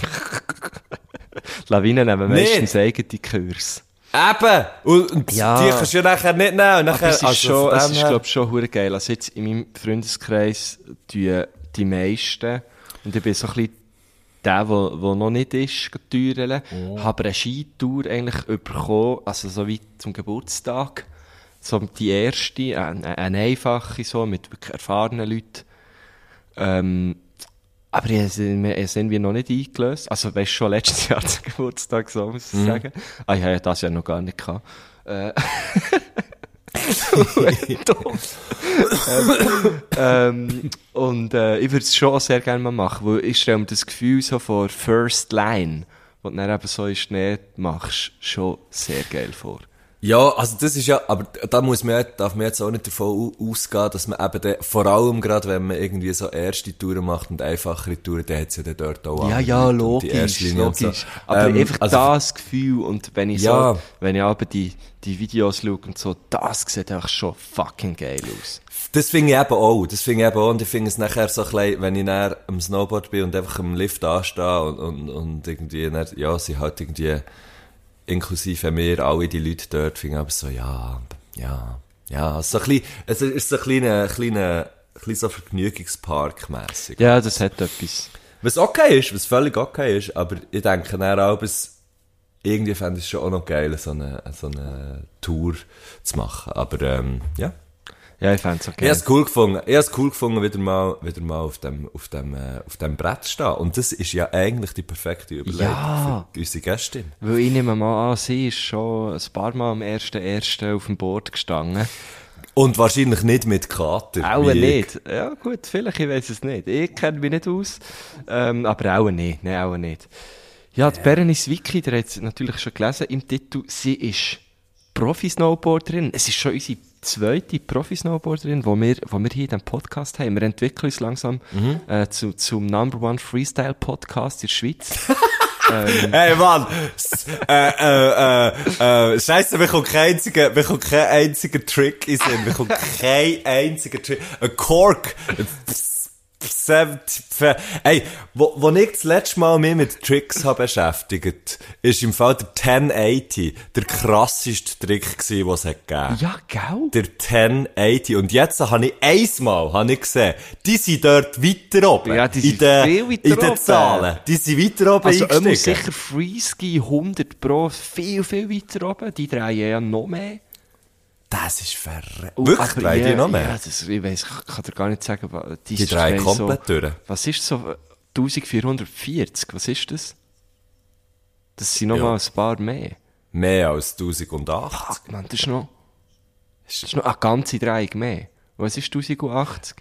Speaker 2: Lawinen nehmen meistens eigene Kurs.
Speaker 1: Eben! Und, und
Speaker 2: Ja.
Speaker 1: die kannst du ja nachher nicht nehmen. Und nachher,
Speaker 2: Aber es ist
Speaker 1: also
Speaker 2: schon, es ist,
Speaker 1: her-
Speaker 2: glaub, schon hure geil. Also jetzt in meinem Freundeskreis tun die meisten, und ich bin so ein bisschen der, der, der noch nicht ist, türeln,
Speaker 1: Oh.
Speaker 2: habe eine Skitour eigentlich bekommen, also so wie zum Geburtstag. So die erste, eine, eine einfache, so, mit wirklich erfahrenen Leuten. Ähm, aber ich es irgendwie noch nicht eingelöst. Also, weißt du, schon letztes Jahr zum Geburtstag, so muss ich sagen. Ah, ich habe ja das ja noch gar nicht gehabt. Äh, ähm, ähm, und äh, ich würde es schon sehr gerne mal machen, weil ich stelle mir das Gefühl so vor First Line, wo du dann eben so in Schnee machst, schon sehr geil vor.
Speaker 1: Ja, also das ist ja, aber da muss man, darf man jetzt auch nicht davon au- ausgehen, dass man eben dann, vor allem gerade, wenn man irgendwie so erste Touren macht und einfachere Touren, dann hat es ja dann dort auch
Speaker 2: Ja, ja, logisch, logisch.
Speaker 1: so.
Speaker 2: Aber
Speaker 1: Ähm,
Speaker 2: einfach
Speaker 1: also-
Speaker 2: das Gefühl und wenn ich
Speaker 1: Ja.
Speaker 2: so, wenn ich aber die, die Videos schaue und so, das sieht einfach schon fucking geil aus.
Speaker 1: Das finde ich eben auch. Das finde ich eben auch. Und ich finde es nachher so ein bisschen, wenn ich näher am Snowboard bin und einfach am Lift anstehe und, und, und irgendwie, dann, ja, sie halt irgendwie, inklusive mir, alle die Leute dort, finde ich aber so, ja, ja, ja, so ein bisschen, es ist so ein kleiner, kleiner, ein bisschen so Vergnügungspark mässig.
Speaker 2: Ja, das hat etwas.
Speaker 1: Was okay ist, was völlig okay ist, aber ich denke dann auch, bis irgendwie fände ich es schon auch noch geil, so eine, so eine Tour zu machen. Aber, ähm, ja.
Speaker 2: Ja, ich es
Speaker 1: Ich
Speaker 2: okay.
Speaker 1: habe es cool gefunden. Ich cool gefunden, wieder mal, wieder mal auf dem, auf dem, äh, auf dem Brett zu stehen. Und das ist ja eigentlich die perfekte Überlegung
Speaker 2: Ja.
Speaker 1: für unsere Gästin.
Speaker 2: Weil ich nehme mal an, sie ist schon ein paar Mal am 1.1. auf dem Board gestanden.
Speaker 1: Und wahrscheinlich nicht mit Kater.
Speaker 2: Auch
Speaker 1: ich.
Speaker 2: nicht. Ja, gut, vielleicht, ich weiß es nicht. Ich kenne mich nicht aus. Ähm, aber auch nicht. Nein, auch nicht. Ja, die Berenice Wiki, der hat es natürlich schon gelesen im Titel, sie ist Profi-Snowboarderin. Es ist schon unsere zweite Profi-Snowboarderin, die wir, wo wir hier in diesem Podcast haben. Wir entwickeln uns langsam äh, zu, zum Number One Freestyle-Podcast in der Schweiz.
Speaker 1: Hey Mann, äh, äh, äh, äh, Scheiße, mir kommt kein einziger, mir kommt kein einziger Trick in Sinn, mir kommt kein einziger Trick. Ein Cork. Ey, wo, wo ich das letzte Mal mich mit Tricks habe beschäftigt, ist im Fall der 1080 der krasseste Trick gewesen, den es hat gegeben.
Speaker 2: ja, gell?
Speaker 1: Der 1080. Und jetzt habe ich einmal, habe ich gesehen, die sind dort weiter oben.
Speaker 2: Ja, die
Speaker 1: in
Speaker 2: sind
Speaker 1: den,
Speaker 2: viel weiter
Speaker 1: in den
Speaker 2: oben.
Speaker 1: Zahlen. Die sind weiter oben
Speaker 2: Also,
Speaker 1: eingestiegen.
Speaker 2: immer sicher Freeski 100 Pro, viel, viel weiter oben. Die drehen ja noch mehr.
Speaker 1: Das ist verrückt. Wirklich, drei
Speaker 2: ja,
Speaker 1: die noch
Speaker 2: Ja,
Speaker 1: mehr?
Speaker 2: das, ich weiss, ich kann dir gar nicht sagen, wa- die,
Speaker 1: Die drei komplett
Speaker 2: so,
Speaker 1: durch.
Speaker 2: Was ist so 1440? Was ist das? Das sind noch
Speaker 1: Ja.
Speaker 2: mal ein paar mehr.
Speaker 1: Mehr als 1080.
Speaker 2: Fuck, man, das ist noch, das ist noch eine ganze Dreieck mehr. Was ist 1080?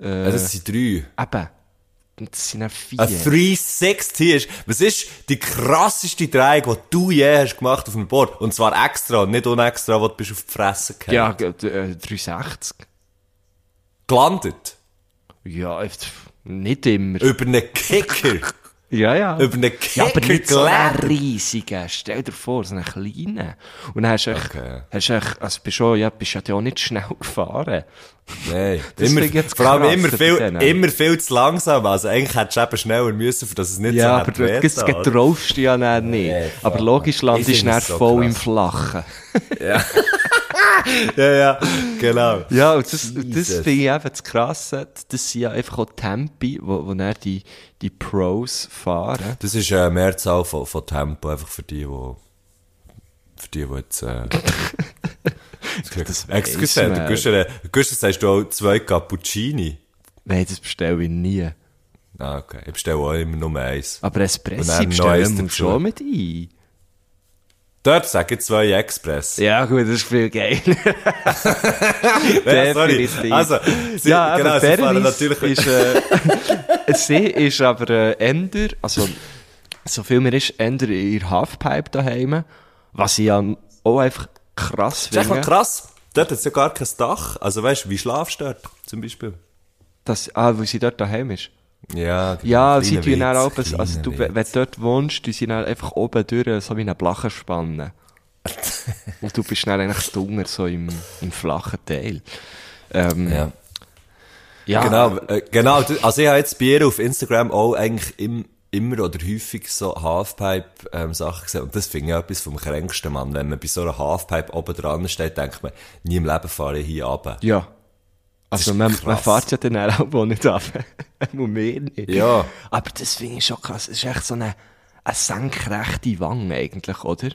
Speaker 2: Äh,
Speaker 1: Also, das sind drei.
Speaker 2: eben. Das sind dann vier.
Speaker 1: Ein 360 ist, was ist die krasseste Dreieck, die du je hast gemacht auf dem Board? Und zwar extra, nicht unextra, wo du bist auf die Fresse gefallen.
Speaker 2: ja, äh, 360.
Speaker 1: Gelandet.
Speaker 2: Ja, nicht immer.
Speaker 1: Über einen Kicker.
Speaker 2: Ja, ja.
Speaker 1: Über einen
Speaker 2: Ja, aber
Speaker 1: Kicker
Speaker 2: nicht so einen riesigen. Stell dir vor, so einen kleinen. Und dann hast du echt,
Speaker 1: Okay.
Speaker 2: hast du echt, also bist schon, ja, bist ja auch nicht schnell gefahren.
Speaker 1: Nein.
Speaker 2: Das
Speaker 1: Immer, vor allem immer viel,
Speaker 2: denen.
Speaker 1: immer viel zu langsam. Also eigentlich hättest du eben schneller müssen, für dass es nicht
Speaker 2: Ja,
Speaker 1: so
Speaker 2: aber
Speaker 1: hat
Speaker 2: du
Speaker 1: wehgetan,
Speaker 2: das
Speaker 1: oder?
Speaker 2: getraust du ja dann nicht.
Speaker 1: Nee,
Speaker 2: aber logisch landest du dann
Speaker 1: es so
Speaker 2: voll
Speaker 1: krass.
Speaker 2: im Flachen.
Speaker 1: Ja, ja, genau.
Speaker 2: Ja, und das, das finde ich eben das Krasse. Das sind ja einfach auch Tempi, wo, wo dann die, die Pros fahren.
Speaker 1: Das ist eine Mehrzahl von, von Tempo, einfach für die, die, für die, die jetzt, äh,
Speaker 2: Das
Speaker 1: Excuse,
Speaker 2: weiss
Speaker 1: du äh, gehst, sagst du auch zwei Cappuccini?
Speaker 2: Nein, das bestelle ich nie.
Speaker 1: Ah, okay. Ich bestelle auch immer nur eins.
Speaker 2: Aber Espresso bestellen wir schon mit ein.
Speaker 1: Dort sage ich zwei Express.
Speaker 2: Ja, gut, das ist viel geiler.
Speaker 1: Ja, sorry. Also, sie,
Speaker 2: ja,
Speaker 1: genau, sie fahren natürlich...
Speaker 2: ist, äh, sie ist aber äh, Ender, also so viel mir ist, Ender in Halfpipe daheim, was ich ja auch einfach krass
Speaker 1: Das ist echt noch krass. Dort hat es ja gar kein Dach. Also weißt du, wie schlafst du dort zum Beispiel?
Speaker 2: Dass, ah, weil sie dort daheim ist.
Speaker 1: Ja, genau.
Speaker 2: Ja, sie tun dann auch, also du, wenn du dort wohnst, tun sie dann einfach oben durch, so wie eine Blache spannen. Und du bist dann eigentlich drunter, so im, im flachen Teil. Ähm,
Speaker 1: Ja.
Speaker 2: ja.
Speaker 1: Genau, äh, genau. Also ich habe jetzt bei ihr auf Instagram auch eigentlich im, immer oder häufig so Halfpipe-Sachen gesehen. Und das finde ich etwas vom kränksten, Mann. Wenn man bei so einer Halfpipe oben dran steht, denkt man, nie im Leben fahre ich hier runter.
Speaker 2: Ja. Also man, man fährt ja dann auch nicht ab. Muss mehr nicht.
Speaker 1: Ja.
Speaker 2: Aber das finde ich schon krass. Es ist echt so eine, eine senkrechte Wange eigentlich, oder?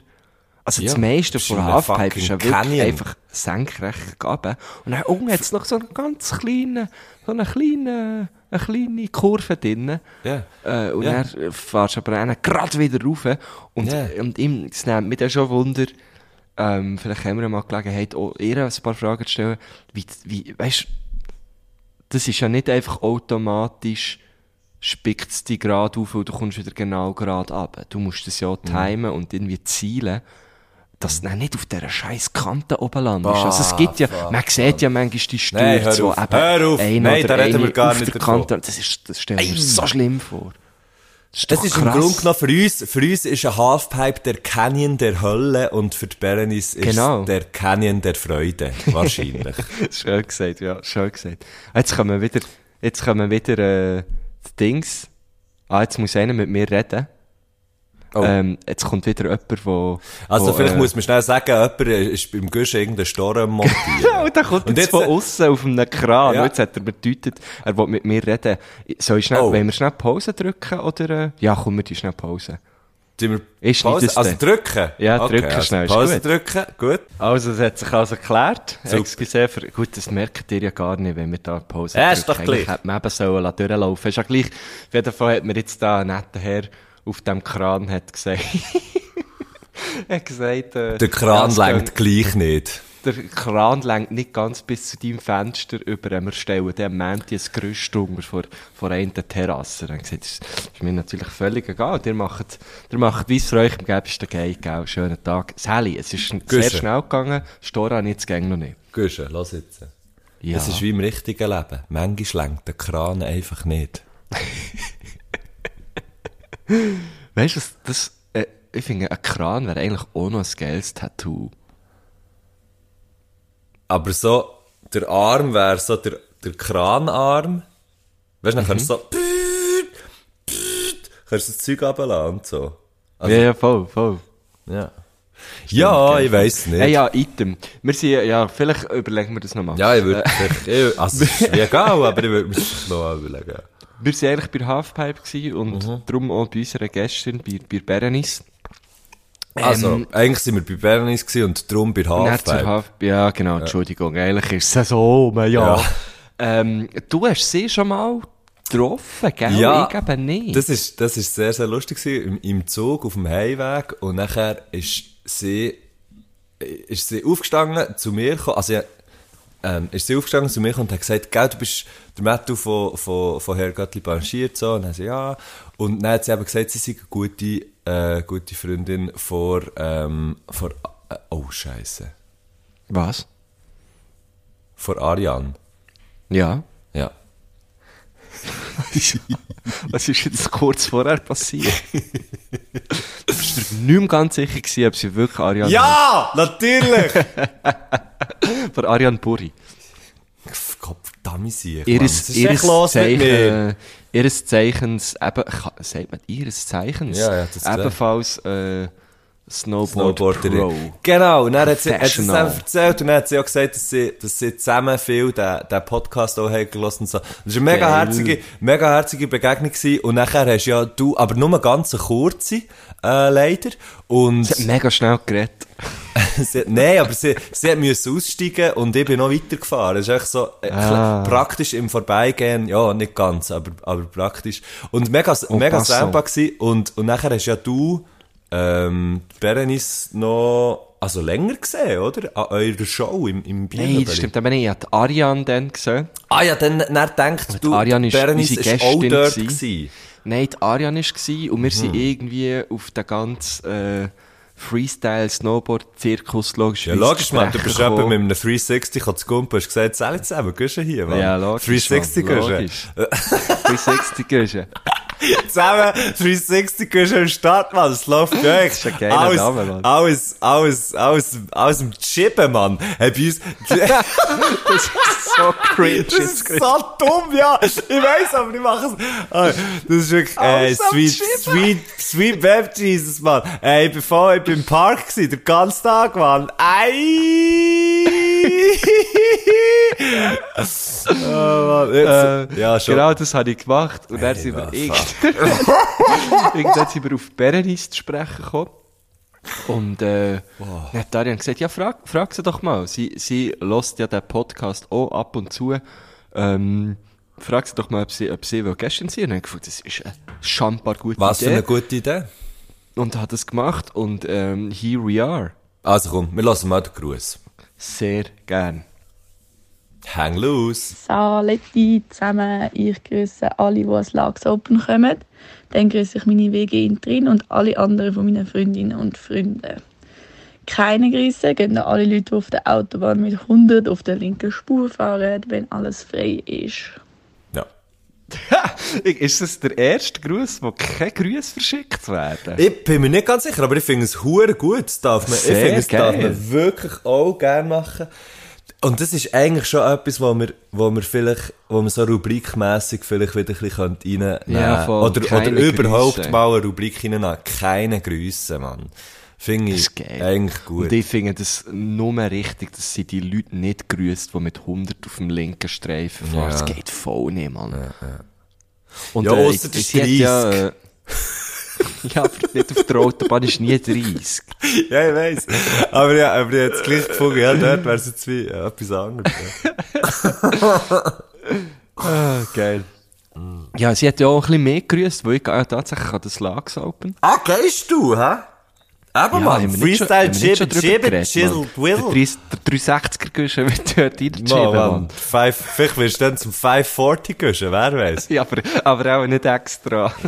Speaker 2: Also das
Speaker 1: Ja,
Speaker 2: meiste
Speaker 1: das ist
Speaker 2: von Halfpipe ist ja wirklich
Speaker 1: Canyon.
Speaker 2: einfach senkrecht gegeben. Und dann unten hat es noch so eine ganz kleine, so eine kleine, eine kleine Kurve drin.
Speaker 1: Ja.
Speaker 2: Äh, und
Speaker 1: Ja.
Speaker 2: dann fährst du aber einen gerade wieder rauf. Und,
Speaker 1: Ja.
Speaker 2: und ihm, es nimmt mich dann schon Wunder, ähm, vielleicht haben wir mal Gelegenheit, auch ihr ein paar Fragen zu stellen. Wie, wie, weißt das ist ja nicht einfach automatisch, spickt es dich gerade auf und du kommst wieder genau gerade ab. Du musst das ja auch
Speaker 1: Mhm.
Speaker 2: timen und irgendwie zielen, dass du nicht auf dieser scheiß Kante oben landest. Also es gibt ja,
Speaker 1: fuck,
Speaker 2: man sieht ja manchmal die
Speaker 1: Nein, hör
Speaker 2: Stürze, wo
Speaker 1: auf,
Speaker 2: eben
Speaker 1: hör auf. Nein,
Speaker 2: oder
Speaker 1: da reden wir gar
Speaker 2: auf
Speaker 1: nicht
Speaker 2: der. Kante, das ist, das stelle ich mir so schlimm vor. Das ist,
Speaker 1: Das ist im. Grunde genommen für uns, für uns ist ein Halfpipe der Canyon der Hölle und für die Berenice ist
Speaker 2: Genau.
Speaker 1: der Canyon der Freude. Wahrscheinlich.
Speaker 2: schön gesagt, ja, schön gesagt. Jetzt kommen wieder, jetzt kommen wieder, äh, die Dings. Ah, jetzt muss einer mit mir reden.
Speaker 1: Oh.
Speaker 2: Ähm, jetzt kommt wieder jemand, wo,
Speaker 1: Also
Speaker 2: wo,
Speaker 1: vielleicht
Speaker 2: äh,
Speaker 1: muss man schnell sagen, jemand ist beim Gusch irgendeinen Storm montieren.
Speaker 2: Ja, und dann kommt
Speaker 1: Und
Speaker 2: jetzt, von
Speaker 1: äh,
Speaker 2: außen auf einem Kran.
Speaker 1: Ja.
Speaker 2: Und Jetzt hat er bedeutet, er will mit mir reden. Soll ich schnell,
Speaker 1: Oh.
Speaker 2: wollen wir schnell Pause drücken, oder, äh? Ja, komm, wir die schnell Pause.
Speaker 1: Tun wir
Speaker 2: Ist
Speaker 1: Pause, also drücken?
Speaker 2: Ja, drücken
Speaker 1: also
Speaker 2: schnell, ist
Speaker 1: Pause
Speaker 2: gut.
Speaker 1: drücken, gut.
Speaker 2: Also, es hat sich also geklärt. Excuse für, gut, das merkt ihr ja gar nicht, wenn wir da Pause
Speaker 1: Ja, ist
Speaker 2: drücken.
Speaker 1: doch
Speaker 2: Eigentlich
Speaker 1: gleich.
Speaker 2: hätte man eben sollen durchlaufen. Ist ja gleich. Auf jeden Fall hat mir jetzt da ein netter Herr auf dem Kran hat gesagt, er hat gesagt, äh,
Speaker 1: Der Kran
Speaker 2: ja, es
Speaker 1: lenkt gleich nicht.
Speaker 2: der Kran lenkt nicht ganz bis zu deinem Fenster über. Wir stellen dem Mänti ein Gerüst unter vor, vor einer Terrasse. Dann gesagt, das ist mir natürlich völlig egal. Ihr macht, ihr macht, wie es für euch am gäbigsten geht, gell? Schönen Tag. Sally, es ist sehr
Speaker 1: Güsche.
Speaker 2: schnell gegangen. Stora jetzt gäng noch nicht.
Speaker 1: Guschen, lass jetzt.
Speaker 2: Ja.
Speaker 1: Es ist wie im richtigen Leben. Manchmal lenkt der Kran einfach nicht.
Speaker 2: Weißt du, das, äh, ich finde, ein Kran wäre eigentlich auch noch ein geiles Tattoo.
Speaker 1: Aber so, der Arm wäre so der, der Kranarm. Weißt du, dann kannst du so, püt, kannst du das Zeug runterlassen und so. Also,
Speaker 2: ja, ja, voll, voll.
Speaker 1: ja. Ja, ich weiss nicht.
Speaker 2: Ja, ja, Item. Wir sind, ja, vielleicht überlegen wir das nochmal.
Speaker 1: Ja, ich würde, ich, also, ist egal, aber ich würde mir das noch überlegen.
Speaker 2: Wir waren eigentlich bei Halfpipe und darum auch bei unserer Gästin, bei, bei Berenice.
Speaker 1: Also,
Speaker 2: Ähm,
Speaker 1: eigentlich sind wir bei Bernice gewesen und darum bei Halfpipe.
Speaker 2: Half ja, genau, Entschuldigung, eigentlich ist es so ja.
Speaker 1: Ja.
Speaker 2: Ähm, du hast sie schon mal getroffen, gell?
Speaker 1: Ja,
Speaker 2: ich eben nicht.
Speaker 1: Das ist, das ist sehr, sehr lustig gewesen, im, im Zug auf dem Heimweg und nachher ist sie, ist sie aufgestanden zu mir gekommen, also ja, ähm, ist sie aufgestanden zu mir und hat gesagt, gell, du bist der Matthew von, von, von Herr Göttli Banchiert, so, und dann hat sie, ja, und dann hat sie eben gesagt, sie sei eine gute, äh, gute Freundin vor, ähm, vor, äh, oh, Scheiße,
Speaker 2: Was?
Speaker 1: vor Ariane,
Speaker 2: Ja.
Speaker 1: ja.
Speaker 2: Was ist jetzt kurz vorher passiert? du bist dir nicht mehr ganz sicher gewesen, ob sie wirklich Ariane...
Speaker 1: Ja, natürlich!
Speaker 2: Von Ariane Burri.
Speaker 1: Sie.
Speaker 2: Ihres, ihres? Zeichen, ihres Zeichens, eben, sagt man, ihres Zeichens,
Speaker 1: Ja, ja, das
Speaker 2: ebenfalls äh, Snowboard
Speaker 1: Snowboarderin.
Speaker 2: Pro.
Speaker 1: Genau, und dann hat sie, hat sie es einfach erzählt und dann hat sie auch gesagt, dass sie, dass sie zusammen viel den, den Podcast auch haben gelassen und so. Das war eine mega
Speaker 2: Geil.
Speaker 1: herzige, mega herzige Begegnung gewesen und nachher hast ja du, aber nur eine ganz kurze, äh, leider. Und
Speaker 2: Sie hat mega schnell geredet.
Speaker 1: sie, nein, aber sie, sie müssen aussteigen und ich bin noch weitergefahren. Das ist echt so, äh,
Speaker 2: Ah.
Speaker 1: praktisch im Vorbeigehen, ja, nicht ganz, aber, aber praktisch. Und mega, mega
Speaker 2: passant.
Speaker 1: samba gewesen. Und, und nachher hast ja du, ähm, Berenice noch, also länger gesehen, oder? An eurer Show im, im Bier.
Speaker 2: Nein, das stimmt aber nicht. Ich habe Ariane dann gesehen.
Speaker 1: Ah ja, dann, dann denkt du,
Speaker 2: Ariane ist
Speaker 1: Berenice ist auch dort
Speaker 2: gewesen.
Speaker 1: gewesen.
Speaker 2: Nein, die Ariane war gewesen und wir sind irgendwie auf den ganzen äh, Freestyle-Snowboard-Zirkus logisch.
Speaker 1: Ja, logisch, man. Du bist etwa mit einem 360 zu Gumpen, hast gesagt, zähl zusammen, gehst du hier, man.
Speaker 2: Ja, logisch.
Speaker 1: 360
Speaker 2: Mann,
Speaker 1: gehst du.
Speaker 2: logisch. 360 gehst du.
Speaker 1: Zusammen 360 gehst am Start, Mann. Das läuft bei euch.
Speaker 2: ist ein geiler
Speaker 1: alles,
Speaker 2: Name, Mann.
Speaker 1: Alles, alles, alles, alles im Chippen, Mann. Hey, bei uns,
Speaker 2: Das ist so cringe.
Speaker 1: das ist so dumm, ja. Ich weiss, aber ich mache es. Ah, Das ist wirklich,
Speaker 2: am
Speaker 1: sweet, sweet, sweet Web Jesus, Mann. Ey, bevor ich beim Park war, den ganzen Tag, Mann. Ei! oh, Mann. Jetzt,
Speaker 2: Äh,
Speaker 1: ja, schon.
Speaker 2: Genau, das habe ich gemacht. Und dann
Speaker 1: Hey,
Speaker 2: sind wir
Speaker 1: was,
Speaker 2: irgendwann, sind wir auf Berenice zu sprechen gekommen. Und äh, dann hat Darian gesagt, ja, frag, frag sie doch mal. Sie, sie lost ja den Podcast auch ab und zu. Ähm, frag sie doch mal, ob sie, ob sie will Gästin sein. Und dann habe ich gefunden, das ist eine schambar gute
Speaker 1: Was für
Speaker 2: Idee.
Speaker 1: eine gute Idee.
Speaker 2: Und hat das gemacht und ähm, here we are.
Speaker 1: Also komm, wir lassen mal den Gruß.
Speaker 2: Sehr gern.
Speaker 1: Hang loose.
Speaker 3: Saletti zusammen. Ich grüße alle, die ans Lags Open kommen. Dann grüße ich meine WG in Trin und alle anderen von meinen Freundinnen und Freunden. Keine Grüße gehen an alle Leute, die auf der Autobahn mit 100 auf der linken Spur fahren, wenn alles frei ist.
Speaker 1: Ja.
Speaker 2: ist das der erste Gruß, wo keine Grüße verschickt werden?
Speaker 1: Ich bin mir nicht ganz sicher, aber ich finde es hure gut. Das darf man, ich
Speaker 2: Sehr
Speaker 1: finde, es darf man wirklich auch gerne machen. Und das ist eigentlich schon etwas, wo wir, wo wir vielleicht, wo wir so rubrikmässig vielleicht wieder ein bisschen reinnehmen könnten.
Speaker 2: Ja.
Speaker 1: Oder, oder überhaupt
Speaker 2: Grüße.
Speaker 1: mal eine Rubrik reinnehmen. Keine Grüße, Mann. Finde
Speaker 2: Das
Speaker 1: ich eigentlich gut.
Speaker 2: Und ich finde das nur richtig, dass sie die Leute nicht grüßt, die mit 100 auf dem linken Streifen fahren.
Speaker 1: Ja.
Speaker 2: Das geht voll nicht, Mann. Und,
Speaker 1: Ja,
Speaker 2: äh,
Speaker 1: ausser der
Speaker 2: sie hat Ja, äh, ja, aber nicht auf der Autobahn ist nie 30.
Speaker 1: ja, ich weiss. Aber ja, aber ich habe es gleich gefunden, ja, dort wäre es jetzt wie äh, etwas anderes. ja.
Speaker 2: Ah, geil. Ja, sie hat ja auch ein bisschen mehr grüßt, weil ich ja tatsächlich an das Lags Open.
Speaker 1: ah, gehst du, hä? Eben,
Speaker 2: nicht schon-
Speaker 1: Freestyle,
Speaker 2: geredet,
Speaker 1: Chizzle,
Speaker 2: Mann?
Speaker 1: Twizzle.
Speaker 2: Der 360er-Guschen wird dort.
Speaker 1: Mann. Five, vielleicht wirst du dann zum 540 gehen, wer weiß.
Speaker 2: Ja, aber, aber auch nicht extra.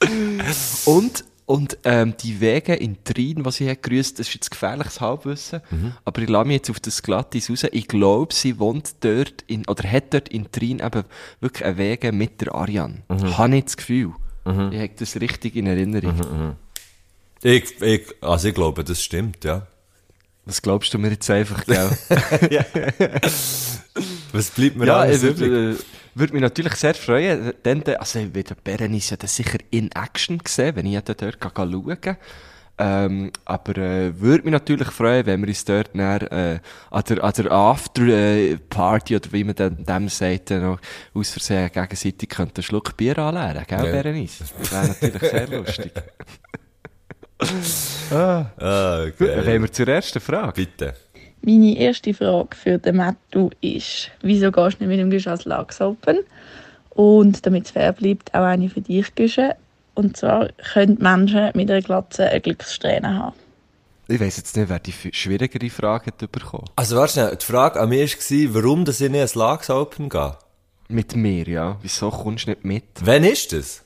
Speaker 2: und und ähm, die Wege in Trin, die sie hat grüßt, das ist jetzt gefährliches Halbwissen, aber ich lasse mich jetzt auf das Glattis raus. Ich glaube, sie wohnt dort in, oder hat dort in Trin eben wirklich einen Wege mit der Ariane. Habe ich das Gefühl. Ich habe das richtig in Erinnerung.
Speaker 1: Ich, ich, also ich glaube, das stimmt, ja.
Speaker 2: Was glaubst du mir jetzt einfach, gell?
Speaker 1: Was bleibt mir
Speaker 2: Ja,
Speaker 1: alles
Speaker 2: ich würde
Speaker 1: übrig?
Speaker 2: äh, würd mich natürlich sehr freuen. Dann, dann- also, ich werde Berenice ja sicher in Action sehen, wenn ich dort schauen ähm, aber äh, würde mich natürlich freuen, wenn wir uns dort dann, äh, an der, an der After-Party, oder wie man dem, dem sagt, noch aus Versehen gegenseitig einen Schluck Bier anleeren, gell,
Speaker 1: Ja.
Speaker 2: Berenice? Das wäre natürlich sehr lustig.
Speaker 1: Ah,
Speaker 2: Wollen
Speaker 1: okay.
Speaker 2: wir zur ersten Frage?
Speaker 1: Bitte.
Speaker 3: Meine erste Frage für den Mattu ist, wieso gehst du nicht mit dem Guschen ans Lachs Open? Und damit es fair bleibt, auch eine für dich, Guschen. Und zwar können Menschen mit einer Glatze eine Glückssträhne haben.
Speaker 2: Ich weiss jetzt nicht, wer die schwierigere Frage hat bekommen.
Speaker 1: Also warte schnell, die Frage an mich war, warum dass ich nicht ins Lags Open gehe.
Speaker 2: Mit mir, ja. Wieso kommst du nicht mit?
Speaker 1: Wann ist das?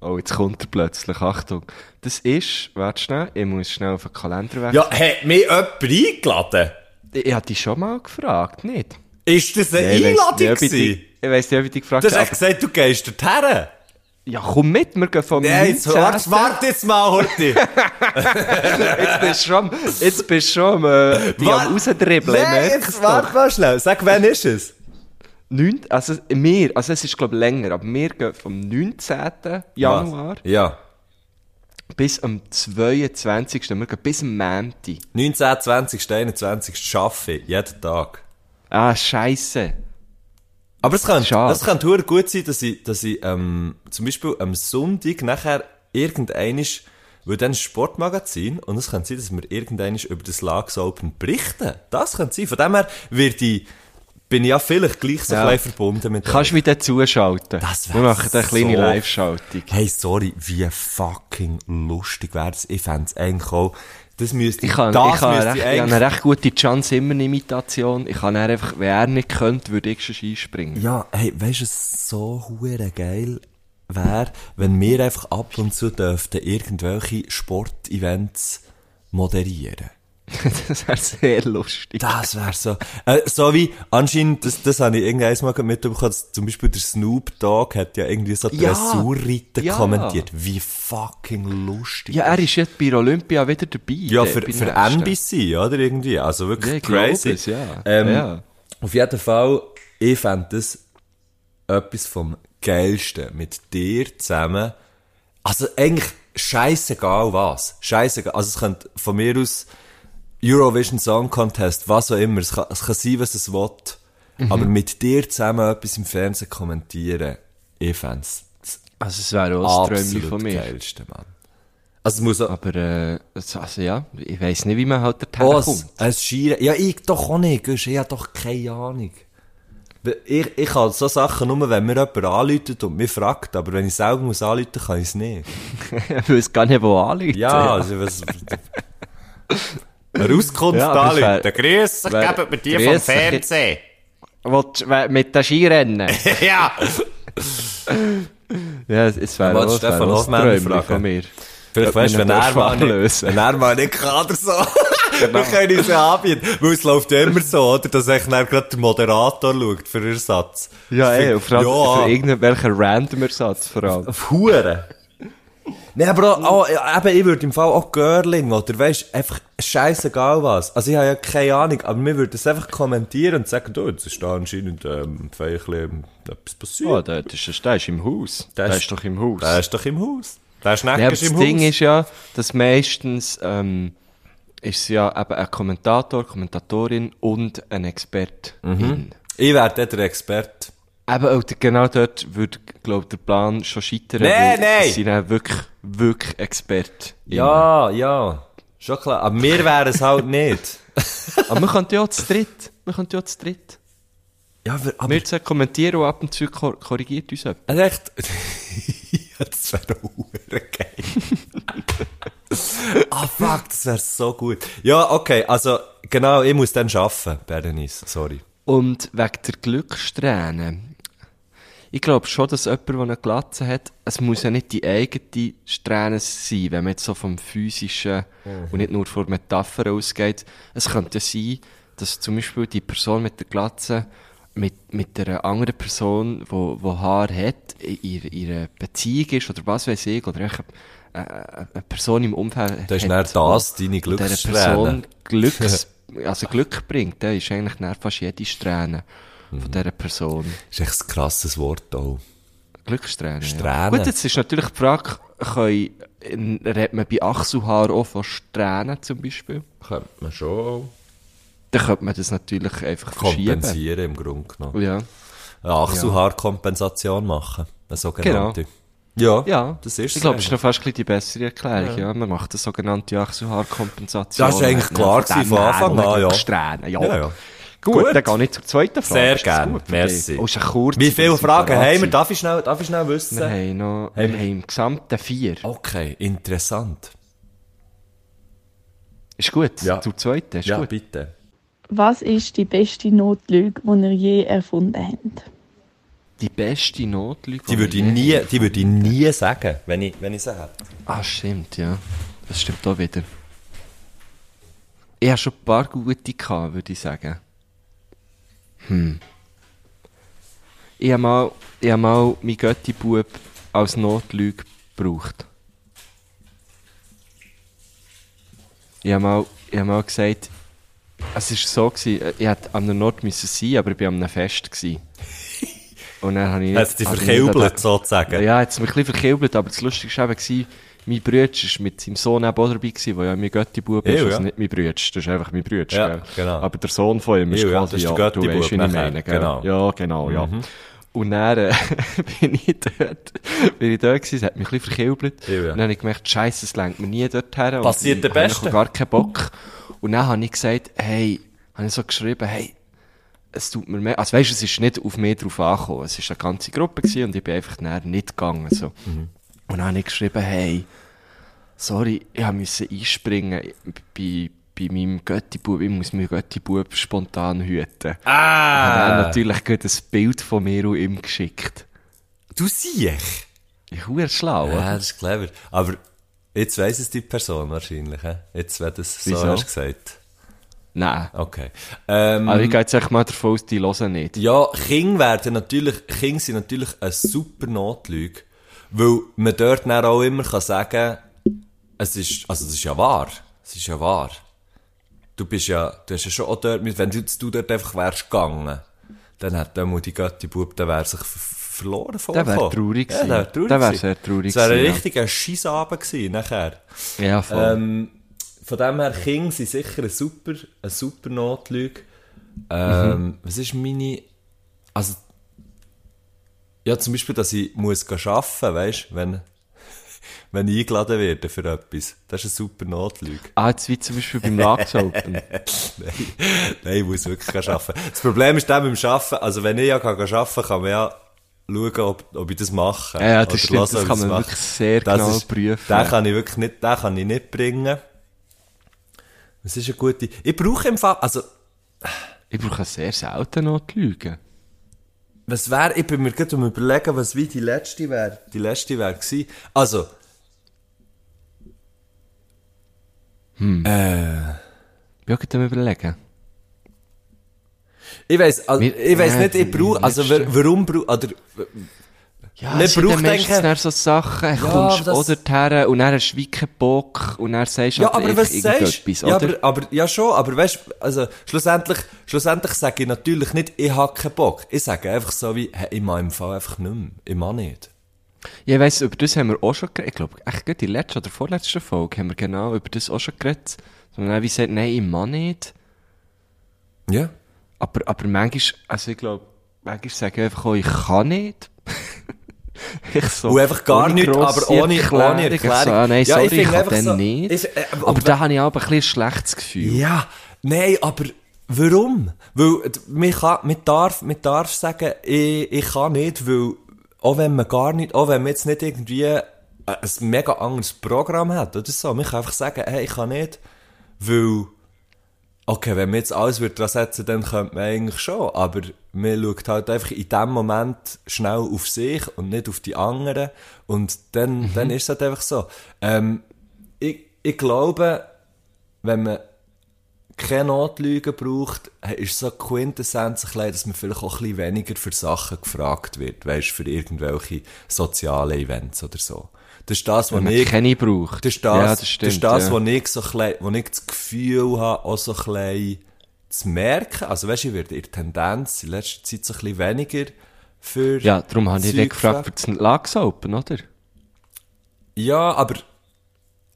Speaker 2: Oh, jetzt kommt er plötzlich. Achtung. Das ist, warte schnell, ich muss schnell auf den Kalender wechseln.
Speaker 1: Ja, hat mich jemand eingeladen?
Speaker 2: Ich, ich habe dich schon mal gefragt, nicht?
Speaker 1: Ist das eine
Speaker 2: ich weiss
Speaker 1: Einladung
Speaker 2: nicht, ich Ich weiss nicht, ob ich dich gefragt
Speaker 1: Du hast
Speaker 2: habe.
Speaker 1: echt gesagt, du gehst dorthin.
Speaker 2: Ja, komm mit, wir gehen vom
Speaker 1: Nein, jetzt,
Speaker 2: 19.
Speaker 1: warte, warte jetzt mal, Horti.
Speaker 2: Jetzt bist du schon, jetzt bist du schon äh, die am rausdribbeln.
Speaker 1: Nein, jetzt warte mal schnell. Sag, wann ist es?
Speaker 2: Neun, also wir, also es ist glaube ich länger, aber wir gehen vom 19. Januar
Speaker 1: Was? Ja.
Speaker 2: bis am 22. Wir gehen bis am Montag.
Speaker 1: 19, 20, 21 arbeite ich. Jeden Tag.
Speaker 2: Ah, scheisse.
Speaker 1: Aber es kann,
Speaker 2: Schade.
Speaker 1: es kann gut sein, dass ich, dass ich, ähm, zum Beispiel am Sonntag nachher irgendeinisch, weil dann ein Sportmagazin, und es kann sein, dass wir irgendeinisch über das Lags Open berichten. Das kann sein. Von dem her wird ich, bin ich ja vielleicht gleich so
Speaker 2: Ja.
Speaker 1: ein bisschen verbunden mit
Speaker 2: Kannst du mich dann zuschalten?
Speaker 1: Das
Speaker 2: Wir machen eine kleine
Speaker 1: so-
Speaker 2: Live-Schaltung.
Speaker 1: Hey, sorry, wie fucking lustig wäre das. Ich fänd's eigentlich auch, das müsste
Speaker 2: Ich kann,
Speaker 1: das
Speaker 2: ich, kann recht,
Speaker 1: ich
Speaker 2: habe eine recht gute Can Zimmer-Imitation. Ich kann einfach, wenn er nicht könnte, würde ich schon einspringen.
Speaker 1: Ja, hey, weißt du, was so hure geil wäre, wenn wir einfach ab und zu dürften irgendwelche Sportevents moderieren.
Speaker 2: das wäre sehr lustig.
Speaker 1: Das wäre so. Äh, so wie, anscheinend, das, das habe ich irgendwann mal mitbekommen, dass zum Beispiel der Snoop Dogg hat ja irgendwie so
Speaker 2: Ja,
Speaker 1: Dressurreiten
Speaker 2: ja.
Speaker 1: kommentiert. Wie fucking lustig.
Speaker 2: Ja, er ist jetzt bei Olympia wieder dabei.
Speaker 1: Ja, für, für NBC, oder? Irgendwie. Also
Speaker 2: Ja,
Speaker 1: wirklich
Speaker 2: ich glaube
Speaker 1: crazy.
Speaker 2: es, ja.
Speaker 1: Ähm,
Speaker 2: Ja.
Speaker 1: Auf jeden Fall, ich fände das etwas vom Geilsten mit dir zusammen. Also eigentlich scheißegal was. Scheißegal. Also es könnte von mir aus Eurovision Song Contest, was auch immer. Es kann, es kann sein, was es will.
Speaker 2: Mhm.
Speaker 1: Aber mit dir zusammen etwas im Fernsehen kommentieren, ich fände es
Speaker 2: Also, es wäre auch ein Träumchen von mir.
Speaker 1: Geilste, Mann. Also es muss auch,
Speaker 2: Aber, äh, also, ja, ich weiss nicht, wie man halt dorthin
Speaker 1: Oh,
Speaker 2: kommt.
Speaker 1: ein, Skirennen. Ja, ich doch auch nicht, ich habe doch keine Ahnung. Ich, ich kann so Sachen nur, wenn mir jemand anläutet und mich fragt, aber wenn ich selber muss anläuten, kann ich es nicht.
Speaker 2: Ich weiß gar nicht, wo anliegt.
Speaker 1: Ja, also was... Eine Auskunft
Speaker 2: Ja, aber es
Speaker 1: anläuten.
Speaker 2: wär-
Speaker 1: Grüß dich,
Speaker 2: wär-
Speaker 1: geben wir dir
Speaker 2: grüß
Speaker 1: vom. Fernsehen.
Speaker 2: Willst du mit den Skirennen?
Speaker 1: ja!
Speaker 2: ja, es wäre auch,
Speaker 1: Stefan Hoffmann
Speaker 2: von mir.
Speaker 1: Vielleicht weißt du, wenn er mal nicht, wenn er mal nicht kann oder so. Wir können uns ja anbieten. Weil es läuft ja immer so, oder? Dass echt dann gerade der Moderator schaut für Ersatz.
Speaker 2: Ja, ey, vor allem
Speaker 1: Ja.
Speaker 2: für irgendwelchen random Ersatz vor allem.
Speaker 1: Auf Huren. Nee, aber auch, eben, ich würde im Fall auch Girling, oder weisst, einfach scheißegal was. Also ich habe ja keine Ahnung, aber wir würden es einfach kommentieren und sagen, du, jetzt ist da anscheinend, ähm, vielleicht ähm, etwas passiert.
Speaker 2: Oh, der, der, ist, der ist im Haus. Der,
Speaker 1: Der
Speaker 2: ist,
Speaker 1: ist-
Speaker 2: doch im Haus.
Speaker 1: Der ist doch im Haus. Der Schnecker
Speaker 2: Ja,
Speaker 1: ist
Speaker 2: das Ding
Speaker 1: Haus.
Speaker 2: ist ja, dass meistens ähm, ist ja eben ein Kommentator, Kommentatorin und ein Experte.
Speaker 1: ich wäre dort der Experte.
Speaker 2: Eben, genau dort würde, glaube der Plan schon scheitern. Weil
Speaker 1: nee.
Speaker 2: Sie sind dann wirklich, wirklich Experte.
Speaker 1: Ja, ja. Schon klar. Aber wir wären es halt nicht.
Speaker 2: Aber man könnte ja zu dritt. Man könnte ja zu dritt.
Speaker 1: Ja, aber, aber
Speaker 2: Wir zwei kommentieren und ab und zu kor korrigiert uns jemand.
Speaker 1: Also echt, ja, das wäre auch geil. ah, fuck, das wäre so gut. Ja, okay, also, genau, ich muss dann arbeiten, Berenice, sorry.
Speaker 2: Und wegen der Glückssträhne. Ich glaube schon, dass jemand, der eine Glatze hat, es muss ja nicht die eigene Strähne sein, wenn man jetzt so vom Physischen und nicht nur von Metaphern ausgeht. Es könnte ja sein, dass zum Beispiel die Person mit der Glatze mit, mit einer anderen Person, wo, wo Haar hat, in ihrer- ihrer Beziehung ist oder was weiß ich, oder eine, eine Person im Umfeld
Speaker 1: Das ist
Speaker 2: hat,
Speaker 1: dann das, deine Glückssträhne.
Speaker 2: Person Glücks, also Glück bringt, der ist eigentlich dann fast jede Strähne
Speaker 1: Mhm.
Speaker 2: von dieser Person.
Speaker 1: Das ist echt ein krasses Wort auch.
Speaker 2: Glückssträhne. Ja.
Speaker 1: Strähne.
Speaker 2: Gut, jetzt ist natürlich die Frage, können, redet man bei Achselhaar auch von Strähnen zum Beispiel?
Speaker 1: Könnte man schon
Speaker 2: Dann könnte man das natürlich einfach verschieben.
Speaker 1: kompensieren, im Grunde genommen.
Speaker 2: Ja.
Speaker 1: Eine Achselhaarkompensation machen. Eine sogenannte. Ja,
Speaker 2: Ja,
Speaker 1: das ist
Speaker 2: Ich glaube, das ist noch fast ein bisschen die bessere Erklärung. Ja. Man macht eine sogenannte Achselhaarkompensation.
Speaker 1: Das ist eigentlich klar von Anfang an, ja.
Speaker 2: Strähne, ja.
Speaker 1: Ja, ja.
Speaker 2: Gut,
Speaker 1: Gut.
Speaker 2: dann gehe ich zur zweiten Frage.
Speaker 1: Sehr
Speaker 2: Ist das
Speaker 1: gern.
Speaker 2: gut für
Speaker 1: Merci.
Speaker 2: Oh, ist eine kurze,
Speaker 1: Wie viele Fragen haben wir? Darf ich schnell, darf ich schnell wissen?
Speaker 2: Wir haben noch,
Speaker 1: Haben
Speaker 2: wir
Speaker 1: wir-
Speaker 2: haben im Gesamten vier.
Speaker 1: Okay, interessant.
Speaker 2: Ist gut?
Speaker 1: Ja.
Speaker 2: Zur zweiten, ist
Speaker 1: ja,
Speaker 2: gut.
Speaker 1: bitte.
Speaker 3: Was ist die beste Notlüge, die ihr je erfunden habt?
Speaker 2: Die beste Notlüge.
Speaker 1: Die würde ich nie, die würde ich nie sagen, wenn ich, wenn ich sie hätte.
Speaker 2: Ah, stimmt, ja. Das stimmt auch wieder. Ich habe schon ein paar gute gehabt, würde ich sagen. Hm. Ich habe mal, ich habe mal meinen Götti-Bub als Notlüge gebraucht. Ich habe mal, ich habe mal gesagt, es war so, gewesen, ich hätte an einem Ort müssen sein, aber ich war an einem Fest. Gewesen. Und dann habe ich
Speaker 1: Hat
Speaker 2: nicht an
Speaker 1: verkilbelt,
Speaker 2: den-
Speaker 1: sozusagen?
Speaker 2: ja, jetzt mich ein bisschen verkilbelt, aber das Lustige war eben, mein Bruder war mit seinem Sohn eben auch dabei, gewesen, der ja mein Götti-Bub ist, also
Speaker 1: ja.
Speaker 2: nicht mein Bruder, das ist einfach mein Bruder.
Speaker 1: Ja,
Speaker 2: gell?
Speaker 1: genau.
Speaker 2: Aber der Sohn von ihm ist
Speaker 1: Ew, ja,
Speaker 2: quasi, ja,
Speaker 1: der
Speaker 2: du weißt, wie ich meine, gell?
Speaker 1: genau.
Speaker 2: Ja, genau, ja. Und dann äh, bin ich dort, bin ich dort gewesen, es hat mich ein bisschen verkilbelt.
Speaker 1: Ja.
Speaker 2: Und dann habe ich gemerkt, Scheiße, es lenkt mir nie dorthin. Und
Speaker 1: Passiert
Speaker 2: ich
Speaker 1: der
Speaker 2: habe
Speaker 1: Beste.
Speaker 2: gar keinen Bock. Und dann habe ich gesagt, hey, habe ich so geschrieben, hey, es tut mir mehr, also weißt, es ist nicht auf mich drauf angekommen. Es war eine ganze Gruppe gewesen und ich bin einfach näher nicht gegangen, so. Und dann habe ich geschrieben, hey, sorry, ich musste einspringen bei, bei meinem Götti-Bub, ich muss meinen Götti-Bub spontan hüten.
Speaker 1: Ah!
Speaker 2: Und dann natürlich gerade ein Bild von mir und ihm geschickt.
Speaker 1: Du siehst.
Speaker 2: Ich bin schlau,
Speaker 1: Ja, das ist clever. Aber jetzt weiss es die Person wahrscheinlich? Jetzt, wenn du es so
Speaker 2: Wieso?
Speaker 1: hast gesagt.
Speaker 2: Nein.
Speaker 1: Okay. Ähm,
Speaker 2: Aber ich gehe jetzt echt mal davon aus, die hören nicht.
Speaker 1: Ja, Kinder werden natürlich, Kinder sind natürlich eine super Notlüge, weil man dort dann auch immer kann sagen, es ist, also es ist ja wahr, es ist ja wahr. Du bist ja, du hast ja schon auch dort, wenn du, du dort einfach wärst gegangen, dann hat der Mutti Götti-Bub, der wäre sich ver- verloren vorgekommen.
Speaker 2: Der wär traurig
Speaker 1: ja,
Speaker 2: gewesen.
Speaker 1: der wär traurig
Speaker 2: Der wär
Speaker 1: gewesen.
Speaker 2: sehr traurig
Speaker 1: Es wäre ein
Speaker 2: gewesen, ja.
Speaker 1: richtiger Scheissabend gewesen, nachher.
Speaker 2: Ja, voll.
Speaker 1: Ähm, von dem her, Kinder sind sicher eine super, eine super Notlüge. Ähm,
Speaker 2: Mhm.
Speaker 1: Was ist meine, also, ja, zum Beispiel, dass ich muss arbeiten, weißt, wenn, wenn ich eingeladen werde für etwas. Das ist eine super Notlüge.
Speaker 2: ah, jetzt wie zum Beispiel beim Lachs Open.
Speaker 1: Nein, nein, ich muss wirklich arbeiten. Das Problem ist dann beim Arbeiten, also wenn ich ja kann arbeiten kann, man ja schauen, ob, ob ich das mache.
Speaker 2: Ja, ja, das stimmt,
Speaker 1: hören,
Speaker 2: das kann man
Speaker 1: mache.
Speaker 2: wirklich sehr
Speaker 1: Das
Speaker 2: genau
Speaker 1: ist-
Speaker 2: prüfen.
Speaker 1: Den kann ich wirklich nicht, den kann ich nicht bringen. Das ist eine gute, ich brauche im Fall, also,
Speaker 2: Ich brauche sehr selten noch die Lügen.
Speaker 1: Was wäre, ich bin mir gerade um überlegen, was wie die letzte wäre. Die letzte wäre gewesen. Also,
Speaker 2: Ich will mir überlegen.
Speaker 1: ich weiss, also, ich weiss
Speaker 2: ja,
Speaker 1: nicht, ich brauche, also, warum brauche, oder,
Speaker 2: Ja,
Speaker 1: Man braucht
Speaker 2: dann so Sachen,
Speaker 1: Ja,
Speaker 2: kommst
Speaker 1: das-
Speaker 2: oder dorthin und dann hast du keinen Bock und dann sagst du
Speaker 1: Ja,
Speaker 2: halt
Speaker 1: aber was
Speaker 2: irgendetwas,
Speaker 1: ja,
Speaker 2: oder?
Speaker 1: aber, aber, ja schon, aber weißt also, schlussendlich, schlussendlich sage ich natürlich nicht, ich habe keinen Bock. Ich sage einfach so wie, hey, ich mache im Fall einfach nicht mehr. Ich mache nicht.
Speaker 2: Ja, ich weiss, über das haben wir auch schon geredet. Ich glaube, echt gerade die letzte oder vorletzte Folge haben wir genau über das auch schon geredet. Dann wie gesagt, nein, ich mache nicht.
Speaker 1: Ja.
Speaker 2: Aber, aber manchmal, also ich glaube, manchmal sage ich einfach auch, ich kann nicht. ich so,
Speaker 1: Und einfach gar nichts, aber ohne- ohne
Speaker 2: So,
Speaker 1: Erklärung.
Speaker 2: ah, nein,
Speaker 1: Ja,
Speaker 2: sorry,
Speaker 1: ich
Speaker 2: ich, kann
Speaker 1: so-
Speaker 2: nicht.
Speaker 1: ich- äh,
Speaker 2: aber da habe ich aber ein bisschen ein schlechtes Gefühl.
Speaker 1: Ja. Nein, aber warum? Weil, man kann, man darf, man darf sagen, ich, ich kann nicht, weil, auch wenn man gar nicht, auch wenn man jetzt nicht irgendwie, ein mega anderes Programm hat oder so. Man kann einfach sagen, hey, ich kann nicht, weil, okay, wenn man jetzt alles würde dran setzen, dann könnte man eigentlich schon, aber man schaut halt einfach in dem Moment schnell auf sich und nicht auf die anderen und dann, dann ist es halt einfach so. Ähm, ich, ich glaube, wenn man keine Notlügen braucht, ist so Quintessenz, dass man vielleicht auch ein bisschen weniger für Sachen gefragt wird, weißt für irgendwelche sozialen Events oder so. Das ist das, was ich,
Speaker 2: keine braucht.
Speaker 1: das ist das,
Speaker 2: ja, das
Speaker 1: das,
Speaker 2: stimmt.
Speaker 1: ist das
Speaker 2: ja.
Speaker 1: wo ich so ein bisschen, wo ich das Gefühl habe, auch so ein bisschen zu merken. Also weißt du, ich werde in der Tendenz in letzter Zeit so ein bisschen weniger für
Speaker 2: ja, darum habe ich dich gefragt für das Lags Open, oder?
Speaker 1: Ja, aber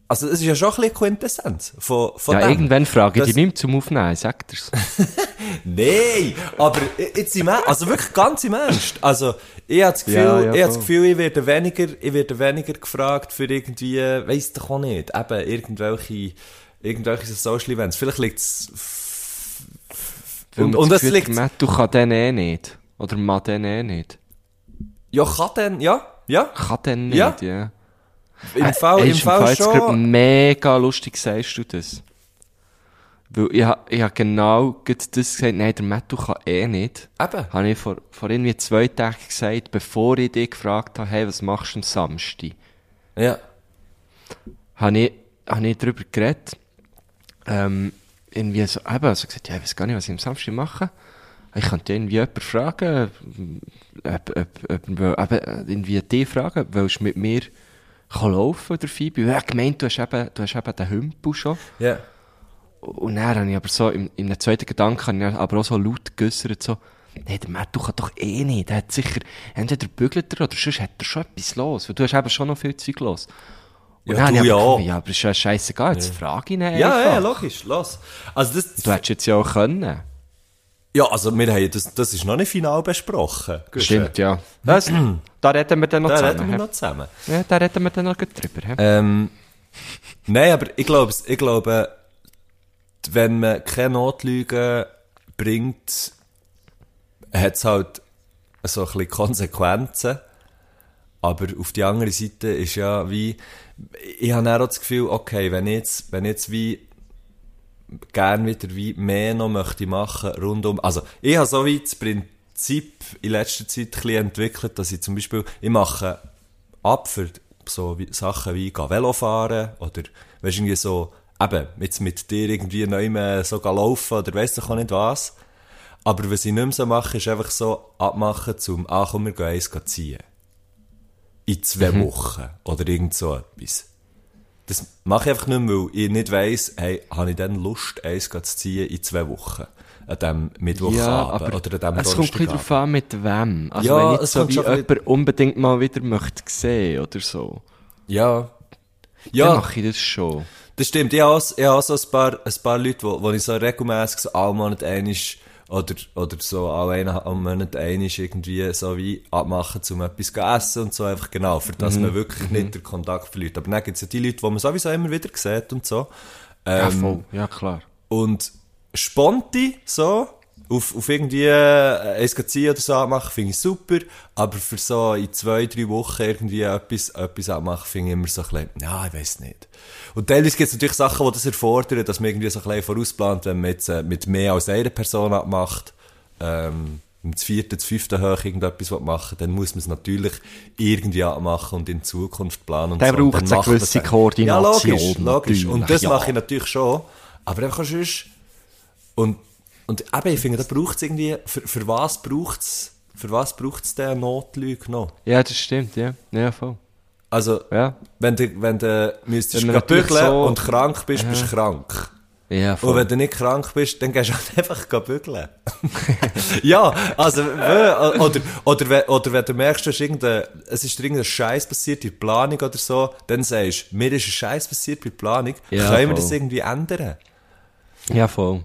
Speaker 1: also es ist ja schon ein bisschen Quintessenz von, von
Speaker 2: Ja,
Speaker 1: dem.
Speaker 2: irgendwann frage ich
Speaker 1: Das-
Speaker 2: dich nicht mehr zum Aufnehmen, sagt er's.
Speaker 1: Nein, aber jetzt im Ernst, also wirklich ganz im Ernst. Also, ich habe das Gefühl,
Speaker 2: Ja, ja,
Speaker 1: ich habe das. Gefühl, ich werde weniger, ich werde weniger gefragt für irgendwie, weiss doch auch nicht, eben irgendwelche, irgendwelche Social Events. Vielleicht liegt es, und, und
Speaker 2: das hat,
Speaker 1: liegt,
Speaker 2: du kann den eh nicht. Oder man den eh nicht.
Speaker 1: ja, kann denn, ja, ja,
Speaker 2: Kann den nicht,
Speaker 1: Ja.
Speaker 2: ja.
Speaker 1: Im Fall,
Speaker 2: Ey,
Speaker 1: im Fall schon.
Speaker 2: mega lustig, sagst du das. Weil ich, ich habe genau das gesagt, nein, der Matt, du kann eh nicht.
Speaker 1: Eben.
Speaker 2: Habe ich vor, vor irgendwie zwei Tagen gesagt, bevor ich dich gefragt habe, hey, was machst du am Samstag?
Speaker 1: Ja.
Speaker 2: habe ich, habe ich darüber geredet. Ähm, irgendwie so, eben, also gesagt, ja, ich weiß gar nicht, was ich am Samstag mache. Ich könnte irgendwie jemanden fragen, ob, ob, ob, ob, eben, irgendwie die fragen, willst du mit mir kann laufen oder Phoebe? Ja, gemeint, du hast eben, du hast eben den Hümpel schon.
Speaker 1: Ja.
Speaker 2: Und dann habe ich aber so, im, im zweiten Gedanken habe ich aber auch so laut geäussert, so, nee, der du kannst doch eh nicht. Der hat sicher, entweder bügelt er oder sonst hat er schon etwas los. Weil du hast eben schon noch viel Zeug los. Und
Speaker 1: Ja, du
Speaker 2: habe ich
Speaker 1: ja
Speaker 2: aber
Speaker 1: auch.
Speaker 2: Ja, aber ist ja scheißegal, jetzt frage ich ihn
Speaker 1: Ja,
Speaker 2: einfach.
Speaker 1: ja, logisch, los. Also das,
Speaker 2: Du hättest jetzt ja auch können.
Speaker 1: Ja, also wir haben, das, das ist noch nicht final besprochen.
Speaker 2: Stimmt, ja. Das, da reden wir dann noch
Speaker 1: Da
Speaker 2: zusammen.
Speaker 1: reden wir noch zusammen.
Speaker 2: Ja, da reden wir dann noch gut drüber.
Speaker 1: Ähm, nein, aber ich glaube, ich glaube, wenn man keine Notlügen bringt, hat es halt so ein bisschen Konsequenzen. Aber auf die andere Seite ist ja wie, ich habe auch das Gefühl, okay, wenn ich jetzt, wenn ich jetzt wie gern wieder wie mehr noch möchte machen rundum, also ich habe so wie das Prinzip in letzter Zeit ein entwickelt, dass ich zum Beispiel, ich mache ab für so wie, Sachen wie gehen Velofahren oder weißt irgendwie so, eben, jetzt mit dir irgendwie mehr so laufen oder weiss doch auch nicht was. Aber was ich nicht mehr so mache, ist einfach so abmachen zum, ah komm, wir gehen eins ziehen. In zwei Wochen. Oder irgend so etwas. Das mache ich einfach nicht mehr, weil ich nicht weiss, hey, habe ich dann Lust, eins zu ziehen in zwei Wochen? An dem Mittwochabend oder an dem
Speaker 2: es kommt ein darauf an, mit wem. Also
Speaker 1: Ja,
Speaker 2: wenn
Speaker 1: es
Speaker 2: so wie jemand unbedingt mal wieder möchte sehen oder so,
Speaker 1: Ja.
Speaker 2: dann
Speaker 1: Ja,
Speaker 2: mache ich das schon.
Speaker 1: das stimmt. Ich habe ich habe so ein paar, ein paar Leute, wo, wo ich so regelmässig so alle Monate einig oder, oder so alle eineinhalb Monate einig irgendwie so wie abmachen, um etwas zu essen und so einfach genau, für das
Speaker 2: Mhm.
Speaker 1: man wirklich nicht den Kontakt verliert. Aber dann gibt es ja die Leute, die man sowieso immer wieder sieht und so.
Speaker 2: Ja,
Speaker 1: Ähm,
Speaker 2: voll. Ja, klar.
Speaker 1: Und sponti, so, auf, auf irgendwie äh, ziehen oder so abmachen, finde ich super. Aber für so in zwei, drei Wochen irgendwie etwas, etwas abmachen, finde ich immer so ein bisschen, ja, ich weiß nicht. Und teilweise gibt es natürlich Sachen, die das erfordern, dass man irgendwie so ein bisschen vorausplant, wenn man jetzt äh, mit mehr als einer Person abmacht, ähm, im vierten, das fünfte hoch irgendetwas machen dann muss man es natürlich irgendwie abmachen und in Zukunft planen. Und
Speaker 2: Da
Speaker 1: so.
Speaker 2: Braucht es
Speaker 1: dann
Speaker 2: eine gewisse Koordination,
Speaker 1: Ja, logisch, logisch. Und das
Speaker 2: ja.
Speaker 1: mache ich natürlich schon. Aber einfach sonst, und, und eben, ich finde, da braucht es irgendwie, für, für was braucht es, für was braucht es den Notlüge noch?
Speaker 2: Ja, das stimmt, ja. Ja, voll.
Speaker 1: Also,
Speaker 2: Ja.
Speaker 1: wenn du, wenn du müsstest
Speaker 2: Wenn
Speaker 1: bügeln
Speaker 2: so-
Speaker 1: und krank bist, bist du krank.
Speaker 2: Ja,
Speaker 1: Und
Speaker 2: voll.
Speaker 1: wenn du nicht krank bist, dann gehst du halt einfach bügeln. ja, also, oder, oder, wenn- oder wenn du merkst, du hast irgendein, es ist irgendein Scheiß passiert in der Planung oder so, dann sagst du, mir ist ein Scheiß passiert bei der Planung,
Speaker 2: Ja,
Speaker 1: können wir
Speaker 2: voll.
Speaker 1: das irgendwie ändern?
Speaker 2: Ja, voll.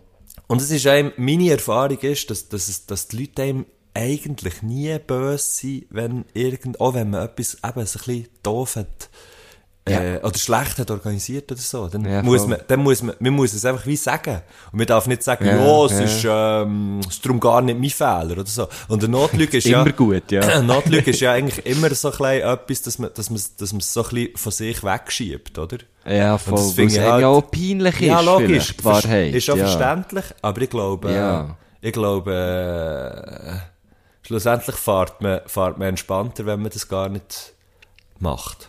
Speaker 1: Und es ist einem, meine Erfahrung ist, dass, dass, es, dass die Leute einem eigentlich nie böse sind, wenn irgend, auch wenn man etwas eben ein bisschen doof hat, äh, oder schlecht hat organisiert oder so, dann
Speaker 2: Ja,
Speaker 1: muss
Speaker 2: voll.
Speaker 1: man, dann muss man, man muss es einfach wie sagen. Und man darf nicht sagen,
Speaker 2: Ja,
Speaker 1: ja, es
Speaker 2: ja.
Speaker 1: ist, ähm, es ist darum gar nicht mein Fehler oder so. Und eine Notlüge ist ja,
Speaker 2: Immer gut, ja.
Speaker 1: Notlüge ist ja eigentlich immer so ein bisschen etwas, dass man, dass man, dass man es so ein bisschen von sich wegschiebt, oder?
Speaker 2: Ja,
Speaker 1: Und
Speaker 2: voll.
Speaker 1: das
Speaker 2: Weil
Speaker 1: finde ich halt-
Speaker 2: ja auch peinlich ist.
Speaker 1: Ja, logisch.
Speaker 2: Wahrheit.
Speaker 1: Ist auch
Speaker 2: ja.
Speaker 1: verständlich, aber ich glaube,
Speaker 2: Ja.
Speaker 1: äh, ich glaube, äh, schlussendlich fährt man, fährt man entspannter, wenn man das gar nicht macht.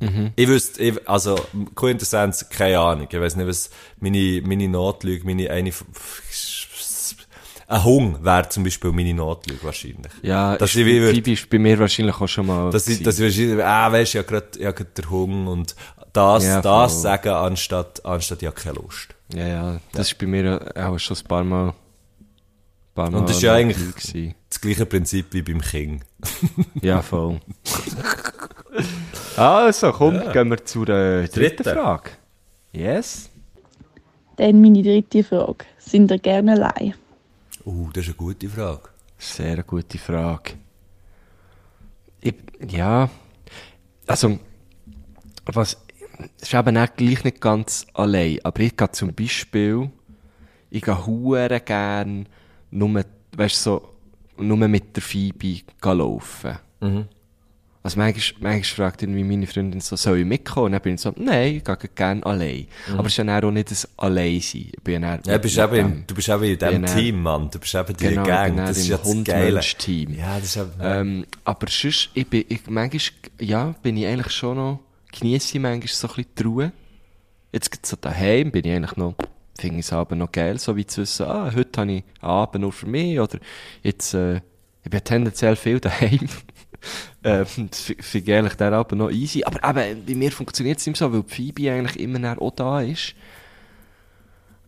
Speaker 2: Mhm.
Speaker 1: Ich wüsste, ich, also, Quintessenz, keine Ahnung. Ich weiß nicht, was meine, meine Notlüge, meine, eine, ein Hung wäre zum Beispiel meine Notlüge wahrscheinlich.
Speaker 2: Ja,
Speaker 1: Dass
Speaker 2: ist,
Speaker 1: ich wie würd-
Speaker 2: ist bei mir wahrscheinlich auch schon mal.
Speaker 1: dass ich, dass ich wahrscheinlich, ah, weisst, ja grad, ja grad der Hunger und das,
Speaker 2: Ja,
Speaker 1: das
Speaker 2: voll.
Speaker 1: sagen anstatt, anstatt ja keine Lust.
Speaker 2: Ja, ja, das ist bei mir auch schon ein paar Mal. Paar Mal
Speaker 1: Und das ist ja eigentlich-. Das gleiche Prinzip wie beim King.
Speaker 2: Ja, voll. also, komm, gehen wir zur äh, dritten
Speaker 1: Dritte.
Speaker 2: Frage. Yes?
Speaker 3: Dann meine dritte Frage. Sind ihr gerne allein?
Speaker 1: Uh, das ist eine gute Frage.
Speaker 2: Sehr eine gute Frage. Ich, ja, also, was, es ist eben auch gleich nicht ganz allein, aber ich gehe zum Beispiel, ich gehe hure gern nur, weißt so, nur mit der Phoebe laufen. Also manchmal, manchmal fragt irgendwie meine Freundin so, soll ich mitkommen? Und dann bin ich so, nein, ich gehe gerne allein. Aber es ist ja dann auch nicht das Allein-Sein. Ich bin ja,
Speaker 1: Ja, du bist eben,
Speaker 2: dem-
Speaker 1: du bist eben in diesem Team, Mann. Du bist eben die
Speaker 2: Genau,
Speaker 1: Gang. das ist ja das Geile.
Speaker 2: Mensch-Team.
Speaker 1: Ja, das ist eben,
Speaker 2: Ähm, aber sonst, ich bin, ich, manchmal, ja, bin ich eigentlich schon noch, genieße ich manchmal so ein bisschen die Ruhe. Jetzt gibt's so daheim, bin ich eigentlich noch, finde ich es aber noch geil, so wie zu wissen, ah, heute habe ich Abend nur für mich, oder jetzt, äh, ich bin tendenziell viel daheim. das fi- finde ich eigentlich der Abend noch easy. Aber eben, bei mir funktioniert es nicht so, weil Phoebe eigentlich immer dann auch da ist.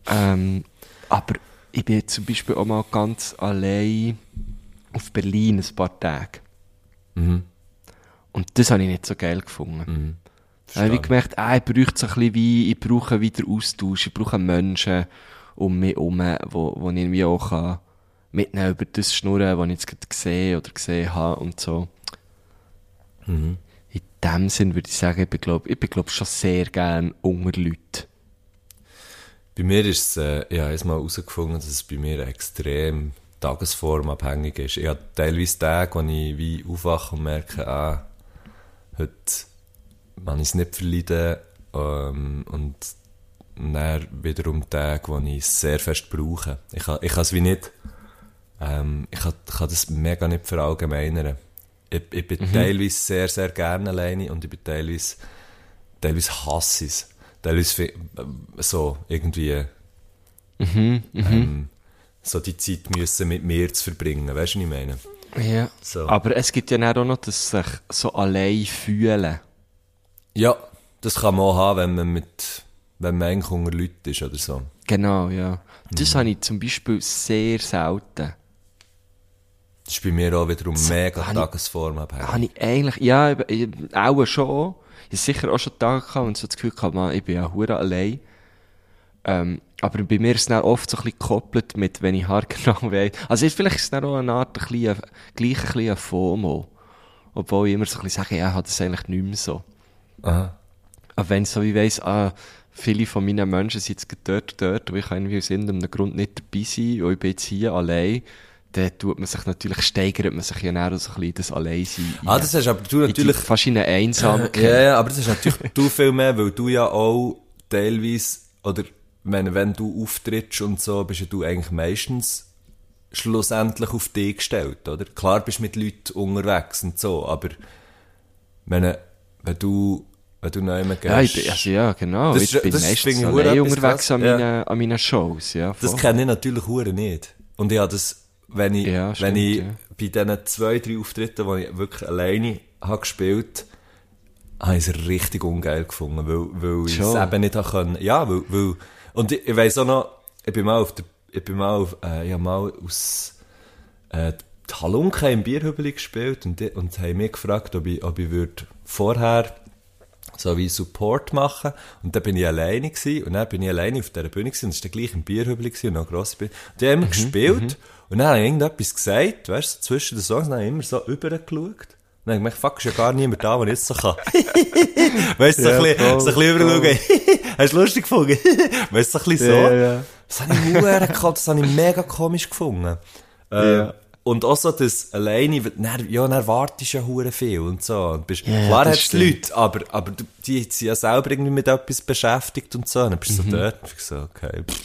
Speaker 2: Ähm, aber ich bin zum Beispiel auch mal ganz allein auf Berlin ein paar Tage.
Speaker 1: Mhm.
Speaker 2: Und das habe ich nicht so geil gefunden. Da habe ich gemerkt, ah, ich brauche so ein bisschen wie, ich brauche wieder Austausch, ich brauche Menschen um mich herum, wo, wo ich irgendwie auch kann mitnehmen über das Schnurren, was ich jetzt gerade gesehen oder gesehen habe und so.
Speaker 1: Mhm.
Speaker 2: In dem Sinn würde ich sagen, ich bin, glaub, ich bin, glaub, schon sehr gern unter Leuten.
Speaker 1: Bei mir ist es, äh, ich habe jetzt mal herausgefunden, dass es bei mir extrem tagesformabhängig ist. Ich habe teilweise Tage, wo ich wie aufwache und merke, ah, heute kann ich es nicht verleiden. Ähm, und dann wiederum Tage, wo ich es sehr fest brauche. Ich kann, ich kann es wie nicht, ähm, ich kann, kann das mega nicht verallgemeinern. Ich, ich bin teilweise sehr, sehr gerne alleine und ich bin teilweise, teilweise hasse es. Teilweise äh, so irgendwie ähm, so die Zeit müssen mit mir zu verbringen. Weißt du, was ich meine?
Speaker 2: Ja.
Speaker 1: So.
Speaker 2: Aber es gibt ja auch noch das sich so allein fühlen.
Speaker 1: Ja, das kann man auch haben, wenn man mit, wenn man eigentlich unter Leuten ist oder so.
Speaker 2: Genau, ja.
Speaker 1: Mhm.
Speaker 2: Das habe ich zum Beispiel sehr selten.
Speaker 1: Das ist bei mir auch wiederum mega
Speaker 2: habe ich-
Speaker 1: tagesformabhängig.
Speaker 2: Habe ich eigentlich, ja, ich, auch schon. Ich habe sicher auch schon Tage gehabt und so das Gefühl gehabt, man, ich bin ja hure allein. Ähm, aber bei mir ist es dann oft so ein bisschen gekoppelt mit, wenn ich haargenau weiss. Also ist vielleicht ist es dann auch eine Art, ein bisschen, gleich ein bisschen FOMO. Obwohl ich immer so ein bisschen sage, ja, ich habe das eigentlich nicht mehr so.
Speaker 1: Aha.
Speaker 2: Aber wenn ich so wie weiss, ah, viele von meinen Menschen sind jetzt dort, dort, und ich kann irgendwie aus irgendeinem Grund nicht dabei sein, und ich bin jetzt hier allein, dann tut man sich natürlich, steigert man sich ja auch so ein bisschen das Alleinsein.
Speaker 1: Ah, das hast aber du natürlich...
Speaker 2: Fast in eine Einsamkeit.
Speaker 1: Ja, ja, aber das ist natürlich du viel mehr, weil du ja auch teilweise, oder, meine, wenn du auftrittst und so, bist ja du eigentlich meistens schlussendlich auf dich gestellt, oder? Klar bist du mit Leuten unterwegs und so, aber, meine, wenn du, wenn du neu gehst,
Speaker 2: Ja, ich also ja, genau.
Speaker 1: Das
Speaker 2: ich bin
Speaker 1: das
Speaker 2: meistens allein unterwegs an
Speaker 1: ja.
Speaker 2: meinen, an meinen Shows, ja.
Speaker 1: Das
Speaker 2: voll.
Speaker 1: kenne ich natürlich hure nicht. Und ich habe das, wenn ich,
Speaker 2: Ja,
Speaker 1: wenn
Speaker 2: stimmt,
Speaker 1: ich
Speaker 2: ja.
Speaker 1: bei diesen zwei, drei Auftritten, wo ich wirklich alleine habe gespielt, habe ich es richtig ungeil gefunden, weil, weil ich es eben nicht habe können. Ja, weil, weil, und ich, ich weiss auch noch, ich bin mal auf der, ich bin mal auf, äh, ich habe mal aus, äh, die Halunke im Bierhübeli gespielt und, die, und haben mich gefragt, ob ich, ob ich würde vorher so wie Support machen. Und dann bin ich alleine gewesen, und dann bin ich alleine auf dieser Bühne gewesen, und es war gleich im Bierhübli gewesen, und noch eine grosse Bühne. Und die haben immer gespielt, und dann habe ich irgendetwas gesagt, weißt du, so zwischen den Songs, dann habe ich immer so rübergeschaut, Dann denke ich, fuck, ist ja gar niemand da, der jetzt so kann. weißt du, so
Speaker 2: Ja,
Speaker 1: ein bisschen, so ein bisschen überschauen. Hast du lustig gefunden? weißt du, so ein bisschen so.
Speaker 2: Ja, ja.
Speaker 1: Das habe ich gehabt, das habe ich mega komisch gefunden. Äh,
Speaker 2: Ja.
Speaker 1: Und auch so das alleine, dann, ja, dann wartest du ja hure viel und so. Und bist,
Speaker 2: Ja,
Speaker 1: klar du
Speaker 2: stimmt.
Speaker 1: Leute, aber, aber du- die sind ja selber irgendwie mit etwas beschäftigt und so. Dann bist du
Speaker 2: Mhm.
Speaker 1: so dort und ich so, okay. pff.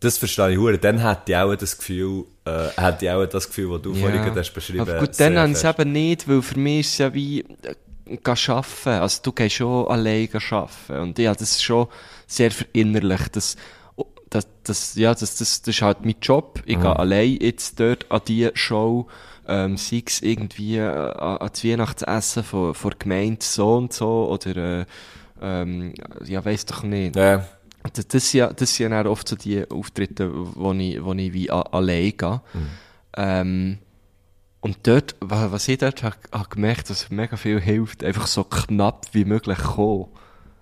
Speaker 1: Das verstehe ich hure. Dann hätte ich auch das Gefühl, äh, hätte ich auch das Gefühl, was du vorhin gerade hast beschrieben
Speaker 2: Aber gut, dann habe ich es
Speaker 1: fest.
Speaker 2: eben nicht, weil für mich ist es ja wie, äh, arbeiten. Also du gehst schon allein arbeiten. Und ja, das ist schon sehr verinnerlicht. Das, oh, das, das, ja, das, das, das ist halt mein Job. Ich gehe allein jetzt dort an die Show, ähm, sei es irgendwie äh, an, das Weihnachtsessen von, von Gemeinde so und so, oder, äh, ähm, ja, weiss doch nicht.
Speaker 1: Ja.
Speaker 2: Das, das, sind ja, das sind ja oft so die Auftritte, wo ich, wo ich wie allein gehe. Ähm, und dort, wa- was ich dort habe hab gemerkt, dass mega viel hilft, einfach so knapp wie möglich kommen.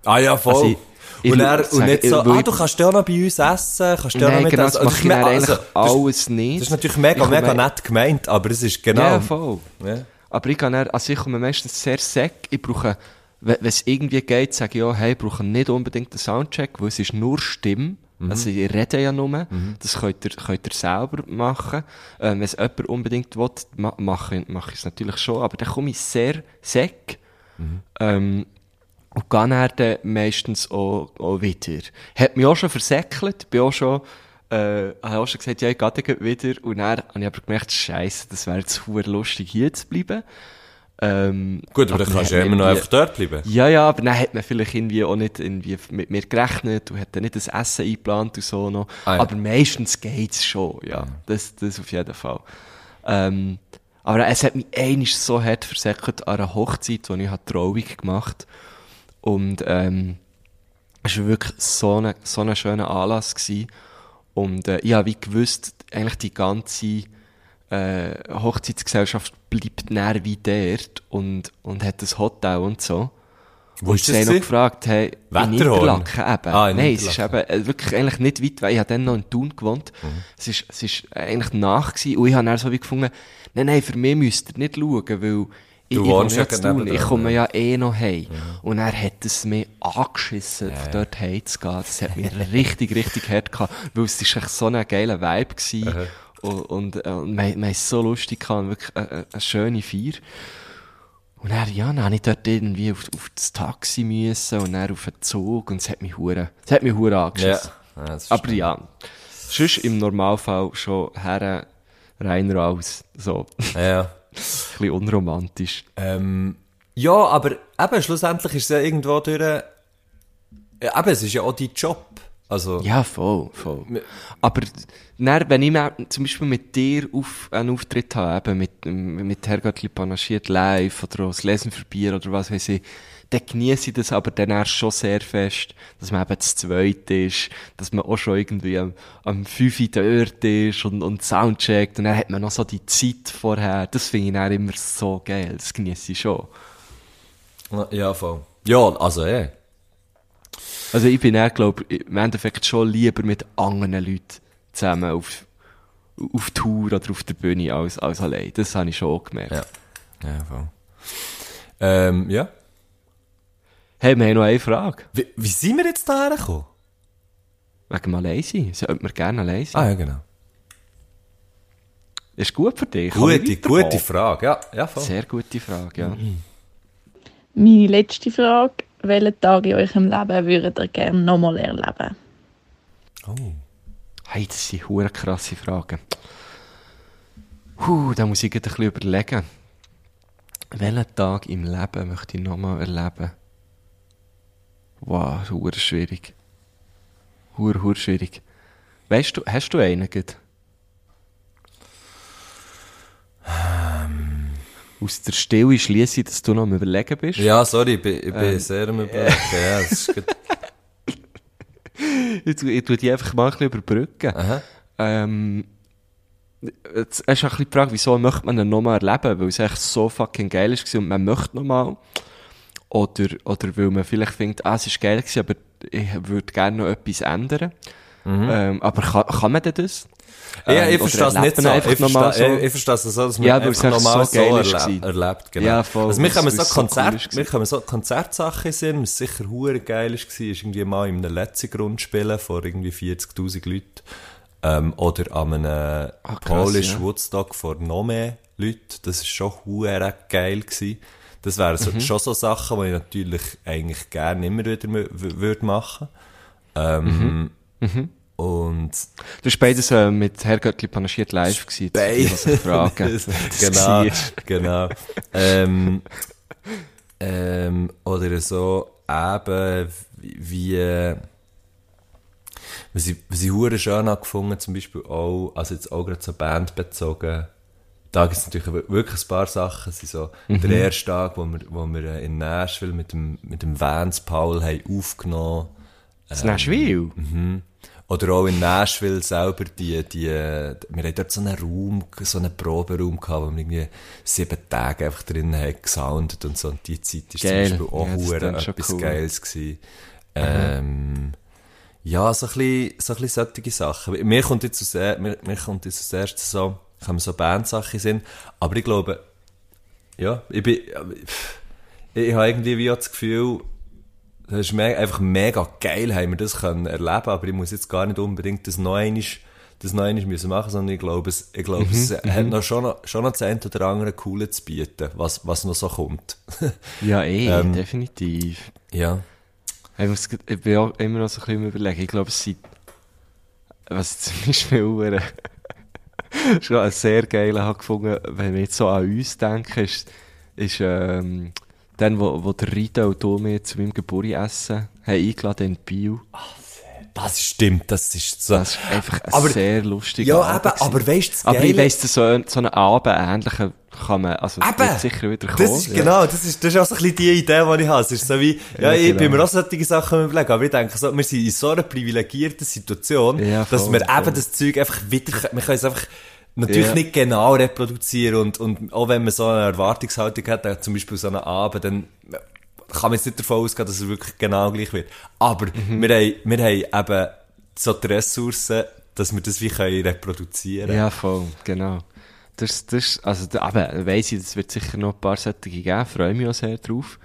Speaker 1: Ah ja, voll.
Speaker 2: Also ich- ich
Speaker 1: und, dann, und nicht so, ah,
Speaker 2: ich-
Speaker 1: du kannst ja noch bei uns essen, kannst ja noch mit
Speaker 2: genau,
Speaker 1: essen.
Speaker 2: das mache ich
Speaker 1: also, das
Speaker 2: alles nicht.
Speaker 1: Das ist natürlich mega, mega nett gemeint, aber es ist genau.
Speaker 2: Ja, voll.
Speaker 1: Ja.
Speaker 2: Aber ich kann dann, also ich komme meistens sehr sack. Ich brauche, wenn es irgendwie geht, sage ich ja, hey, ich brauche nicht unbedingt einen Soundcheck, weil es ist nur Stimme. Also ich rede ja nur. Das könnt ihr, könnt ihr selber machen. Ähm, wenn es jemand unbedingt will, ma mache ich, mache ich es natürlich schon. Aber dann komme ich sehr sack. Ähm, und gehe dann, meistens auch, auch wieder. Hat mich auch schon versäckelt, bin auch schon, äh, habe auch schon gesagt, ja, ich gehe wieder. Und dann habe ich aber gemerkt, scheisse, das wäre jetzt lustig, hier zu bleiben. Ähm,
Speaker 1: Gut, aber dann kannst du ja immer noch einfach dort bleiben.
Speaker 2: ja, ja, aber dann hat man vielleicht irgendwie auch nicht irgendwie mit mir gerechnet und hat dann nicht das Essen eingeplant und so noch.
Speaker 1: Ah, ja.
Speaker 2: Aber meistens geht's schon, ja. Das, das auf jeden Fall. Ähm, aber es hat mich einiges so hart versäckert an einer Hochzeit, wo ich Trauung gemacht Und, ähm, es war wirklich so ein so ein schöner Anlass gewesen. Und, äh, ich habe wie gewusst, eigentlich die ganze, äh, Hochzeitsgesellschaft bleibt näher wie dort und, und hat ein Hotel und so.
Speaker 1: Wo
Speaker 2: und
Speaker 1: ist
Speaker 2: sie
Speaker 1: das
Speaker 2: noch gefragt, hey, in
Speaker 1: Wetterhorn?
Speaker 2: Interlaken eben.
Speaker 1: Ah, in
Speaker 2: Nein, es ist eben äh, wirklich eigentlich nicht weit, weil ich habe dann noch in Thun gewohnt.
Speaker 1: Mhm.
Speaker 2: Es ist, es ist eigentlich nach gewesen und ich habe dann so wie gefunden, nein, nein, für mich müsst ihr nicht schauen, weil ich, ich wohne
Speaker 1: ja
Speaker 2: zu Thun, ich komme
Speaker 1: ja.
Speaker 2: ja eh noch heim. Und er hat es mir angeschissen, dort heimzugehen. Das hat mich richtig, richtig hart gehabt, weil es ist echt so ein geiler Vibe gewesen. Und, und, äh, und wir, wir haben es so lustig gehabt, wirklich eine, eine, schöne Feier. Und dann, ja, dann habe ich dort irgendwie auf, auf das Taxi müssen und dann auf den Zug und es hat mich hure, es hat mich hure
Speaker 1: Ja.
Speaker 2: angeschissen.
Speaker 1: ja das
Speaker 2: Aber ja, sonst im Normalfall schon her, rein raus, so, ein
Speaker 1: ja.
Speaker 2: bisschen unromantisch.
Speaker 1: Ähm, ja, aber eben, schlussendlich ist es ja irgendwo durch, ja, eben, es ist ja auch dein Job. Also,
Speaker 2: Ja, voll, voll. Aber dann, wenn ich mir zum Beispiel mit dir auf, einen Auftritt habe, eben mit, mit Herrgöttli panaschiert live oder das Lesen für Bier oder was weiß ich, dann genieße ich das aber dann erst schon sehr fest, dass man eben das Zweite ist, dass man auch schon irgendwie am, am 5 dort ist und, und Soundcheckt und dann hat man noch so die Zeit vorher. Das finde ich dann immer so geil. Das genieße ich schon.
Speaker 1: ja, voll. Ja, also, eh.
Speaker 2: Also ich bin eher, glaube im Endeffekt schon lieber mit anderen Leuten zusammen auf, auf Tour oder auf der Bühne als, als allein. Das habe ich schon auch gemerkt.
Speaker 1: Ja. Ja, voll. Ähm, ja.
Speaker 2: Hey, wir haben noch eine Frage.
Speaker 1: Wie, wie sind wir jetzt da hergekommen?
Speaker 2: Wegen dem Allein Sollten wir gerne allein sein?
Speaker 1: Ah, ja, genau.
Speaker 2: Ist gut für dich?
Speaker 1: Gute, gute Frage, ja, ja, voll.
Speaker 2: Sehr gute Frage, ja.
Speaker 3: Meine letzte Frage. Welchen Tag in eurem Leben würdet ihr gerne nochmal erleben?
Speaker 1: Oh.
Speaker 2: Hey, das sind hure krasse Fragen. Puh, da muss ich gerade ein bisschen überlegen. Welchen Tag im Leben möchte ich nochmal erleben? Wow, hure schwierig. Hure, hure schwierig. Weißt du, hast du einen gerade? Aus der Stille schließe ich, dass du noch am Überlegen bist.
Speaker 1: Ja, sorry, ich bin, ich bin
Speaker 2: Ähm,
Speaker 1: sehr am Überlegen. Ja, das ist gut.
Speaker 2: Ich, tu- ich tue die einfach mal ein bisschen überbrücken.
Speaker 1: Aha.
Speaker 2: Ähm, es ist auch ein bisschen die Frage, wieso möchte man ihn nochmal erleben? Weil es echt so fucking geil ist und man möchte nochmal. Oder, oder weil man vielleicht findet, ah, es ist geil gewesen, aber ich würde gerne noch etwas ändern. Ähm, aber kann, kann man denn das?
Speaker 1: Ja,
Speaker 2: Ähm,
Speaker 1: ich verstehe es nicht so. Ich verstehe, ich, ich verstehe es so, dass man
Speaker 2: Ja,
Speaker 1: einfach normal
Speaker 2: so
Speaker 1: so, erlebt, erlebt. Genau.
Speaker 2: Ja, voll,
Speaker 1: Also, kommen
Speaker 2: es-
Speaker 1: so
Speaker 2: es so cool
Speaker 1: Konzert, kommen so Konzertsachen sind, was sicher hure geil war, ist irgendwie mal in einem letzten Grundspielen vor irgendwie 40.000 Leuten, ähm, oder an einem
Speaker 2: Ah, krass,
Speaker 1: Polish
Speaker 2: ja.
Speaker 1: Woodstock vor noch mehr Leuten. Das ist schon hure geil gewesen. Das wären
Speaker 2: Mhm.
Speaker 1: so, schon so Sachen, die ich natürlich eigentlich gerne immer wieder würde machen. Ähm,
Speaker 2: Mhm.
Speaker 1: Und
Speaker 2: Du warst beides äh, mit Herrgöttli panaschiert live gewesen. sich fragen.
Speaker 1: Das-
Speaker 2: Das
Speaker 1: genau,
Speaker 2: war.
Speaker 1: genau. ähm, ähm, oder so eben wie, wie äh, was ich, was ich hure schön habe gefunden, zum Beispiel auch, also jetzt auch gerade so Band bezogen, da gibt es natürlich wir- wirklich ein paar Sachen, es ist so der erste Tag, wo wir, wo wir äh, in Nashville mit dem, mit dem Vance Paul haben aufgenommen
Speaker 2: Das Nashville?
Speaker 1: Oder auch in Nashville selber, die, die, wir haben dort so einen Raum, so einen Proberaum gehabt, wo wir irgendwie sieben Tage einfach drinnen haben gesoundet und so. Und die Zeit ist
Speaker 2: Geil.
Speaker 1: zum Beispiel auch
Speaker 2: Ja,
Speaker 1: etwas
Speaker 2: cool.
Speaker 1: Geiles gewesen. Ähm, ja, so ein bisschen, so ein bisschen solche Sachen. Mir kommt jetzt aus, mir, mir kommt jetzt erstes so, kommen so Bandsachen sind, aber ich glaube, ja, ich bin, ich, ich habe irgendwie wie auch das Gefühl, das ist me einfach mega geil, haben wir das können erleben, aber ich muss jetzt gar nicht unbedingt das noch einmal, das noch einmal müssen machen, sondern ich glaube, es, ich glaube, es hat noch schon, noch schon noch das eine oder andere Coole zu bieten, was, was noch so kommt.
Speaker 2: Ja, eh,
Speaker 1: Ähm,
Speaker 2: definitiv.
Speaker 1: ja.
Speaker 2: Ich, muss, ich bin auch immer noch so ein bisschen überlegen. Ich glaube, es sind, was zum Beispiel hure- schon ein sehr geiler habe gefunden, wenn wir jetzt so an uns denken, ist, ist ähm, dann, wo, wo der Rita und Tommy zu meinem Geburtsessen haben eingeladen in Bio.
Speaker 1: Das stimmt, das ist so.
Speaker 2: Das ist einfach ein
Speaker 1: Aber-
Speaker 2: sehr lustiger
Speaker 1: ja,
Speaker 2: Abend
Speaker 1: eben,
Speaker 2: gewesen.
Speaker 1: aber weisst du,
Speaker 2: Aber ich weiss, dass so, so einen Abend ähnlichen kann man, also
Speaker 1: Eben!
Speaker 2: sicher wieder kommen.
Speaker 1: Das ist,
Speaker 2: ja.
Speaker 1: genau, das ist, das ist auch so ein bisschen die Idee, die ich habe. Es ist so wie, ja,
Speaker 2: Ja,
Speaker 1: ich
Speaker 2: genau.
Speaker 1: bin mir auch solche Sachen überlegen, aber ich denke so, wir sind in so einer privilegierten Situation,
Speaker 2: Ja,
Speaker 1: dass
Speaker 2: voll,
Speaker 1: wir
Speaker 2: voll.
Speaker 1: eben das Zeug einfach wieder, wir können es einfach natürlich
Speaker 2: Ja.
Speaker 1: nicht genau reproduzieren und, und auch wenn man so eine Erwartungshaltung hat, dann zum Beispiel so einen Abend, dann kann man jetzt nicht davon ausgehen, dass es wirklich genau gleich wird. Aber
Speaker 2: Mhm.
Speaker 1: wir haben, wir haben eben so die Ressourcen, dass wir das wie können reproduzieren
Speaker 2: Ja, voll, genau. Das, das, also, aber, weiss ich, es wird sicher noch ein paar solche geben, freue mich auch sehr drauf.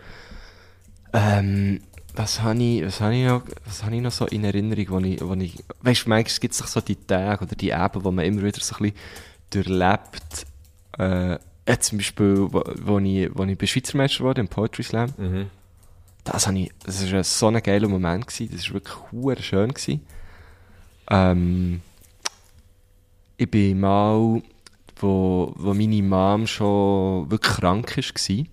Speaker 2: Ähm, was habe ich, was habe ich noch, was habe ich noch so in Erinnerung, wo ich, wo ich, weißt du, manchmal gibt es so die Tage oder die Abende, wo man immer wieder so ein bisschen durchlebt, äh, jetzt zum Beispiel, wo, wo ich, wo ich bei Schweizer Meister wurde, im Poetry Slam. Das habe ich, das ist ein, so ein geiler Moment gewesen, das ist wirklich schön gewesen. Ähm, ich bin mal, wo, wo meine Mom schon wirklich krank war,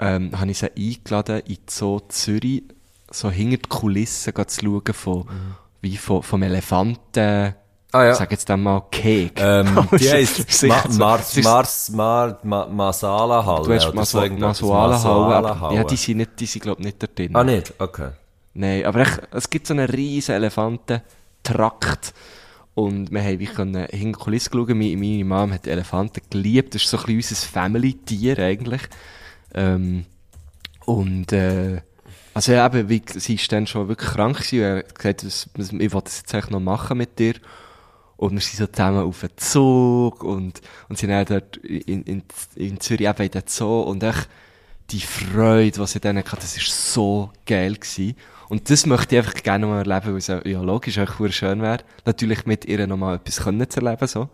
Speaker 2: ähm, habe ich sie eingeladen, in Zoo Zürich, so hinter die Kulissen zu schauen, von, wie von, vom Elefanten,
Speaker 1: Ah, ja.
Speaker 2: sag jetzt dann mal Keg.
Speaker 1: Ähm, die heisst Ma Mars, Mars, Mar Ma Masala Halle.
Speaker 2: Du hast
Speaker 1: irgendetwas.
Speaker 2: Masuala Halle, aber ja, die sind nicht, die sind glaub nicht da drin.
Speaker 1: Ah, nicht? Okay.
Speaker 2: Nein, aber echt, es gibt so einen riesen Elefantentrakt. Und wir haben wie können hinter die Kulissen schauen. Meine, meine Mom hat Elefanten geliebt. Das ist so ein bisschen unser Family-Tier eigentlich. Ähm, und, äh, also ja, eben, wie, sie ist dann schon wirklich krank gewesen. und Er hat gesagt, ich will das jetzt eigentlich noch machen mit dir. Und wir sind so zusammen auf den Zug und, und sind dann dort in, in, in Zürich eben in den Zoo und echt die Freude, die sie dann hatte, das war so geil gewesen. Und das möchte ich einfach gerne mal erleben, weil es ja ja, logisch auch schön wäre, natürlich mit ihr nochmal etwas können zu erleben, so.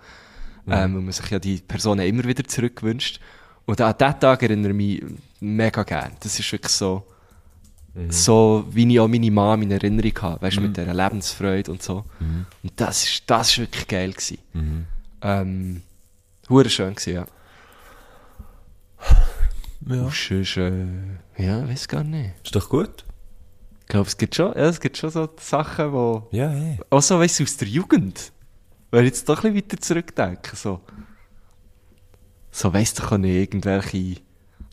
Speaker 2: Ähm, weil man sich ja die Personen immer wieder zurückwünscht. Und an diesen Tag erinnere ich mich mega gern. Das ist wirklich so, so, wie ich auch meine Mom in Erinnerung habe, weißt du, mit dieser Lebensfreude und so. Und das ist, das ist wirklich geil gewesen. Ähm, hure schön gewesen, ja.
Speaker 1: Ja.
Speaker 2: Und sonst, äh, ja, weiß gar nicht.
Speaker 1: Ist doch gut.
Speaker 2: Ich glaube, es gibt schon, ja, es gibt schon so Sachen, wo,
Speaker 1: Ja, ja.
Speaker 2: auch so, weißt du, aus der Jugend. Wenn ich jetzt doch ein bisschen weiter zurückdenke, so. So, weißt du, kann ich irgendwelche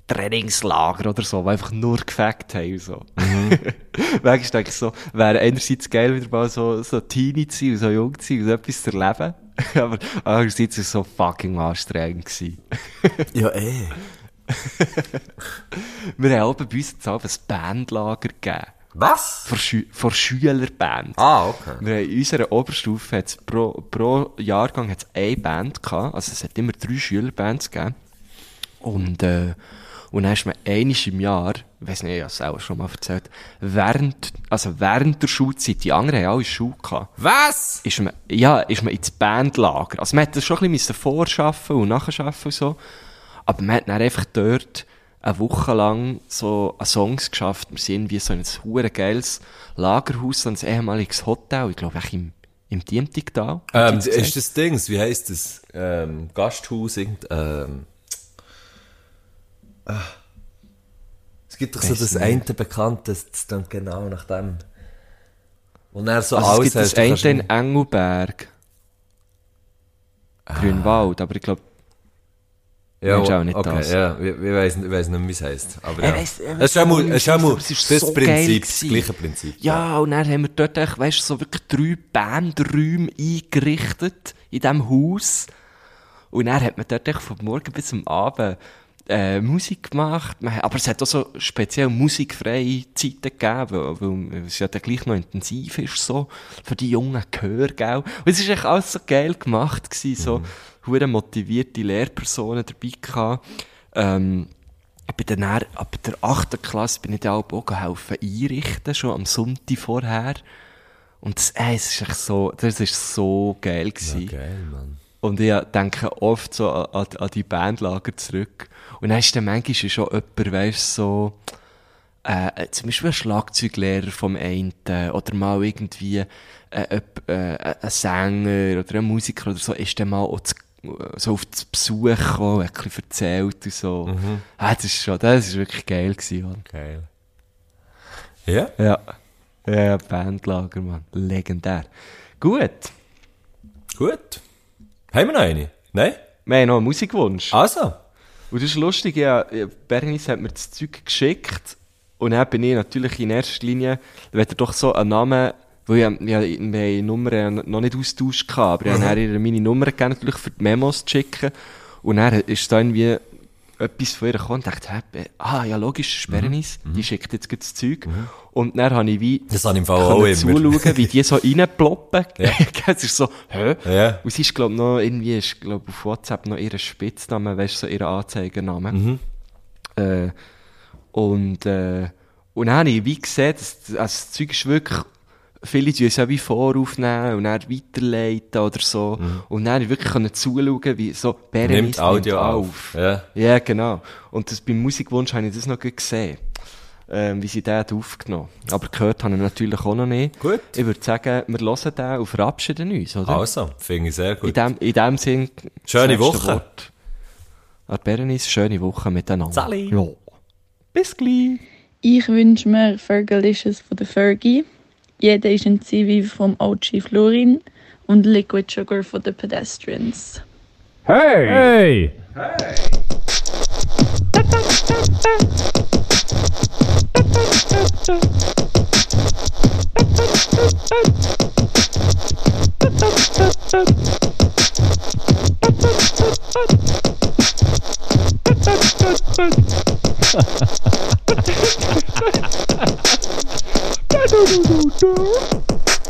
Speaker 2: Trainingslager oder so, die einfach nur gefackt haben, so. Manchmal denke ich so, wäre einerseits geil, wieder mal so, so Teenie zu sein so jung zu sein und so etwas zu erleben. Aber andererseits war es so fucking anstrengend.
Speaker 1: Ja, eh.
Speaker 2: Wir haben bei uns jetzt auch ein Bandlager gegeben.
Speaker 1: Was?
Speaker 2: Von, Schü von Schülerband.
Speaker 1: Ah, okay.
Speaker 2: Wir haben in unserer Oberstufe hat's pro, pro Jahrgang hat's eine Band gehabt. Also es hat immer drei Schülerbands gegeben. Und, äh, und dann ist man einiges im Jahr, ich weiss nicht, ich habe es auch schon mal erzählt, während, also während der Schulzeit, die anderen haben alle Schule gehabt,
Speaker 1: Was?
Speaker 2: ist man, ja, ist man ins Bandlager. Also man hat das schon ein bisschen vorschaffen und nachschaffen und so. Aber man hat dann einfach dort eine Woche lang so an Songs geschafft. Wir sind wie so in ein hure geiles Lagerhaus, ein ehemaliges Hotel, ich glaube, echt im, im Diemtigtal.
Speaker 1: Ähm, ist das Dings, wie heisst das? Ähm, Gasthaus, irgend, ähm, ah. Es gibt doch so
Speaker 2: Weiss
Speaker 1: das
Speaker 2: nicht.
Speaker 1: eine Bekannte, das das dann genau nach dem. Und er so
Speaker 2: also es
Speaker 1: alles
Speaker 2: gibt das
Speaker 1: hast, du
Speaker 2: eine
Speaker 1: kannst
Speaker 2: in Engelberg. Grünwald, aber ich glaube,
Speaker 1: Ja,
Speaker 2: auch nicht
Speaker 1: okay,
Speaker 2: das?
Speaker 1: ja, ich, ich weiss, ich weiss nicht, mehr, wie es heisst. Aber
Speaker 2: Er
Speaker 1: ja.
Speaker 2: weiss- er
Speaker 1: es ist auch mal,
Speaker 2: nicht,
Speaker 1: es ist auch mal
Speaker 2: aber es ist
Speaker 1: das
Speaker 2: so geil
Speaker 1: Prinzip, das
Speaker 2: gewesen.
Speaker 1: gleiche Prinzip.
Speaker 2: Ja, und dann haben wir dort, echt, weißt du, so wirklich drei Bandräume eingerichtet in diesem Haus. Und dann hat man dort echt von morgen bis zum Abend äh, Musik gemacht. Man, aber es hat auch so speziell musikfreie Zeiten gegeben, weil, weil es ja dann gleich noch intensiv ist, so, für die jungen Gehör, gell. Und es ist echt alles so geil gemacht gewesen, so, hure motivierte Lehrpersonen dabei gehabt. Ähm, bin dann ab der 8. Klasse bin ich dann auch helfen einrichten, schon am Sonntag vorher. Und das, äh, es ist echt so, das ist so geil gewesen.
Speaker 1: Geil, Mann.
Speaker 2: Und ich denke oft so an, an die Bandlager zurück. Und dann ist dann manchmal schon jemand, weißt so, äh, zum Beispiel ein Schlagzeuglehrer vom einen, oder mal irgendwie, äh, jemand, äh, ein Sänger oder ein Musiker oder so, ist dann mal auch zu, so auf zu Besuch gekommen, ein bisschen erzählt und so. Ah, das ist schon, das ist wirklich geil gewesen, Mann.
Speaker 1: Geil. Ja?
Speaker 2: Ja. Ja, Bandlager, Mann. Legendär. Gut.
Speaker 1: Gut. Haben wir noch eine? Nein?
Speaker 2: Wir haben noch einen Musikwunsch.
Speaker 1: Also.
Speaker 2: Und das ist lustig, ja, ja, Bernice hat mir das Zeug geschickt und dann bin ich natürlich in erster Linie, wenn er doch so einen Namen, weil ja, ja, wir haben die Nummer ja noch nicht austauscht aber ich habe dann ihr meine Nummer gegeben, natürlich für die Memos zu schicken. Und dann ist da irgendwie etwas von ihr gekommen und dachte, hä, ah, ja logisch, ist Bernice, die schickt jetzt das Zeug und dann habe ich wie
Speaker 1: Das habe ich im Fall auch immer.
Speaker 2: zuschauen, wie die so reinploppen. es ist so, hä?
Speaker 1: Ja.
Speaker 2: Und sie ist, glaub noch, irgendwie ist, glaub auf WhatsApp noch ihr Spitzname, weißt du, so ihr Anzeigername.
Speaker 1: Mhm.
Speaker 2: Äh, und, äh, und dann habe ich wie gesehen, dass, also das Zeug ist wirklich, viele tun es ja wie voraufnehmen und dann weiterleiten oder so. Und dann wirklich können zuschauen, wie so Berenice
Speaker 1: Mhm. Nimmt Audio auf. Ja.
Speaker 2: Ja, genau. Und das, beim Musikwunsch habe ich das noch gut gesehen. Ähm, wie sie den hat aufgenommen. Aber gehört habe ich natürlich auch noch nicht.
Speaker 1: Gut.
Speaker 2: Ich würde sagen, wir hören den und verabschieden uns, oder?
Speaker 1: Also, finde ich sehr
Speaker 2: In
Speaker 1: gut.
Speaker 2: dem, in dem Sinn.
Speaker 1: Schöne Woche.
Speaker 2: Wort. An Berenice, schöne Woche miteinander.
Speaker 1: Sali.
Speaker 2: Ja. Bis gleich.
Speaker 3: Ich wünsche mir Fergalicious von der Fergie. Jeder ist ein Zivi vom OG Florin und Liquid Sugar von den Pedestrians.
Speaker 4: Hey!
Speaker 5: do do do do.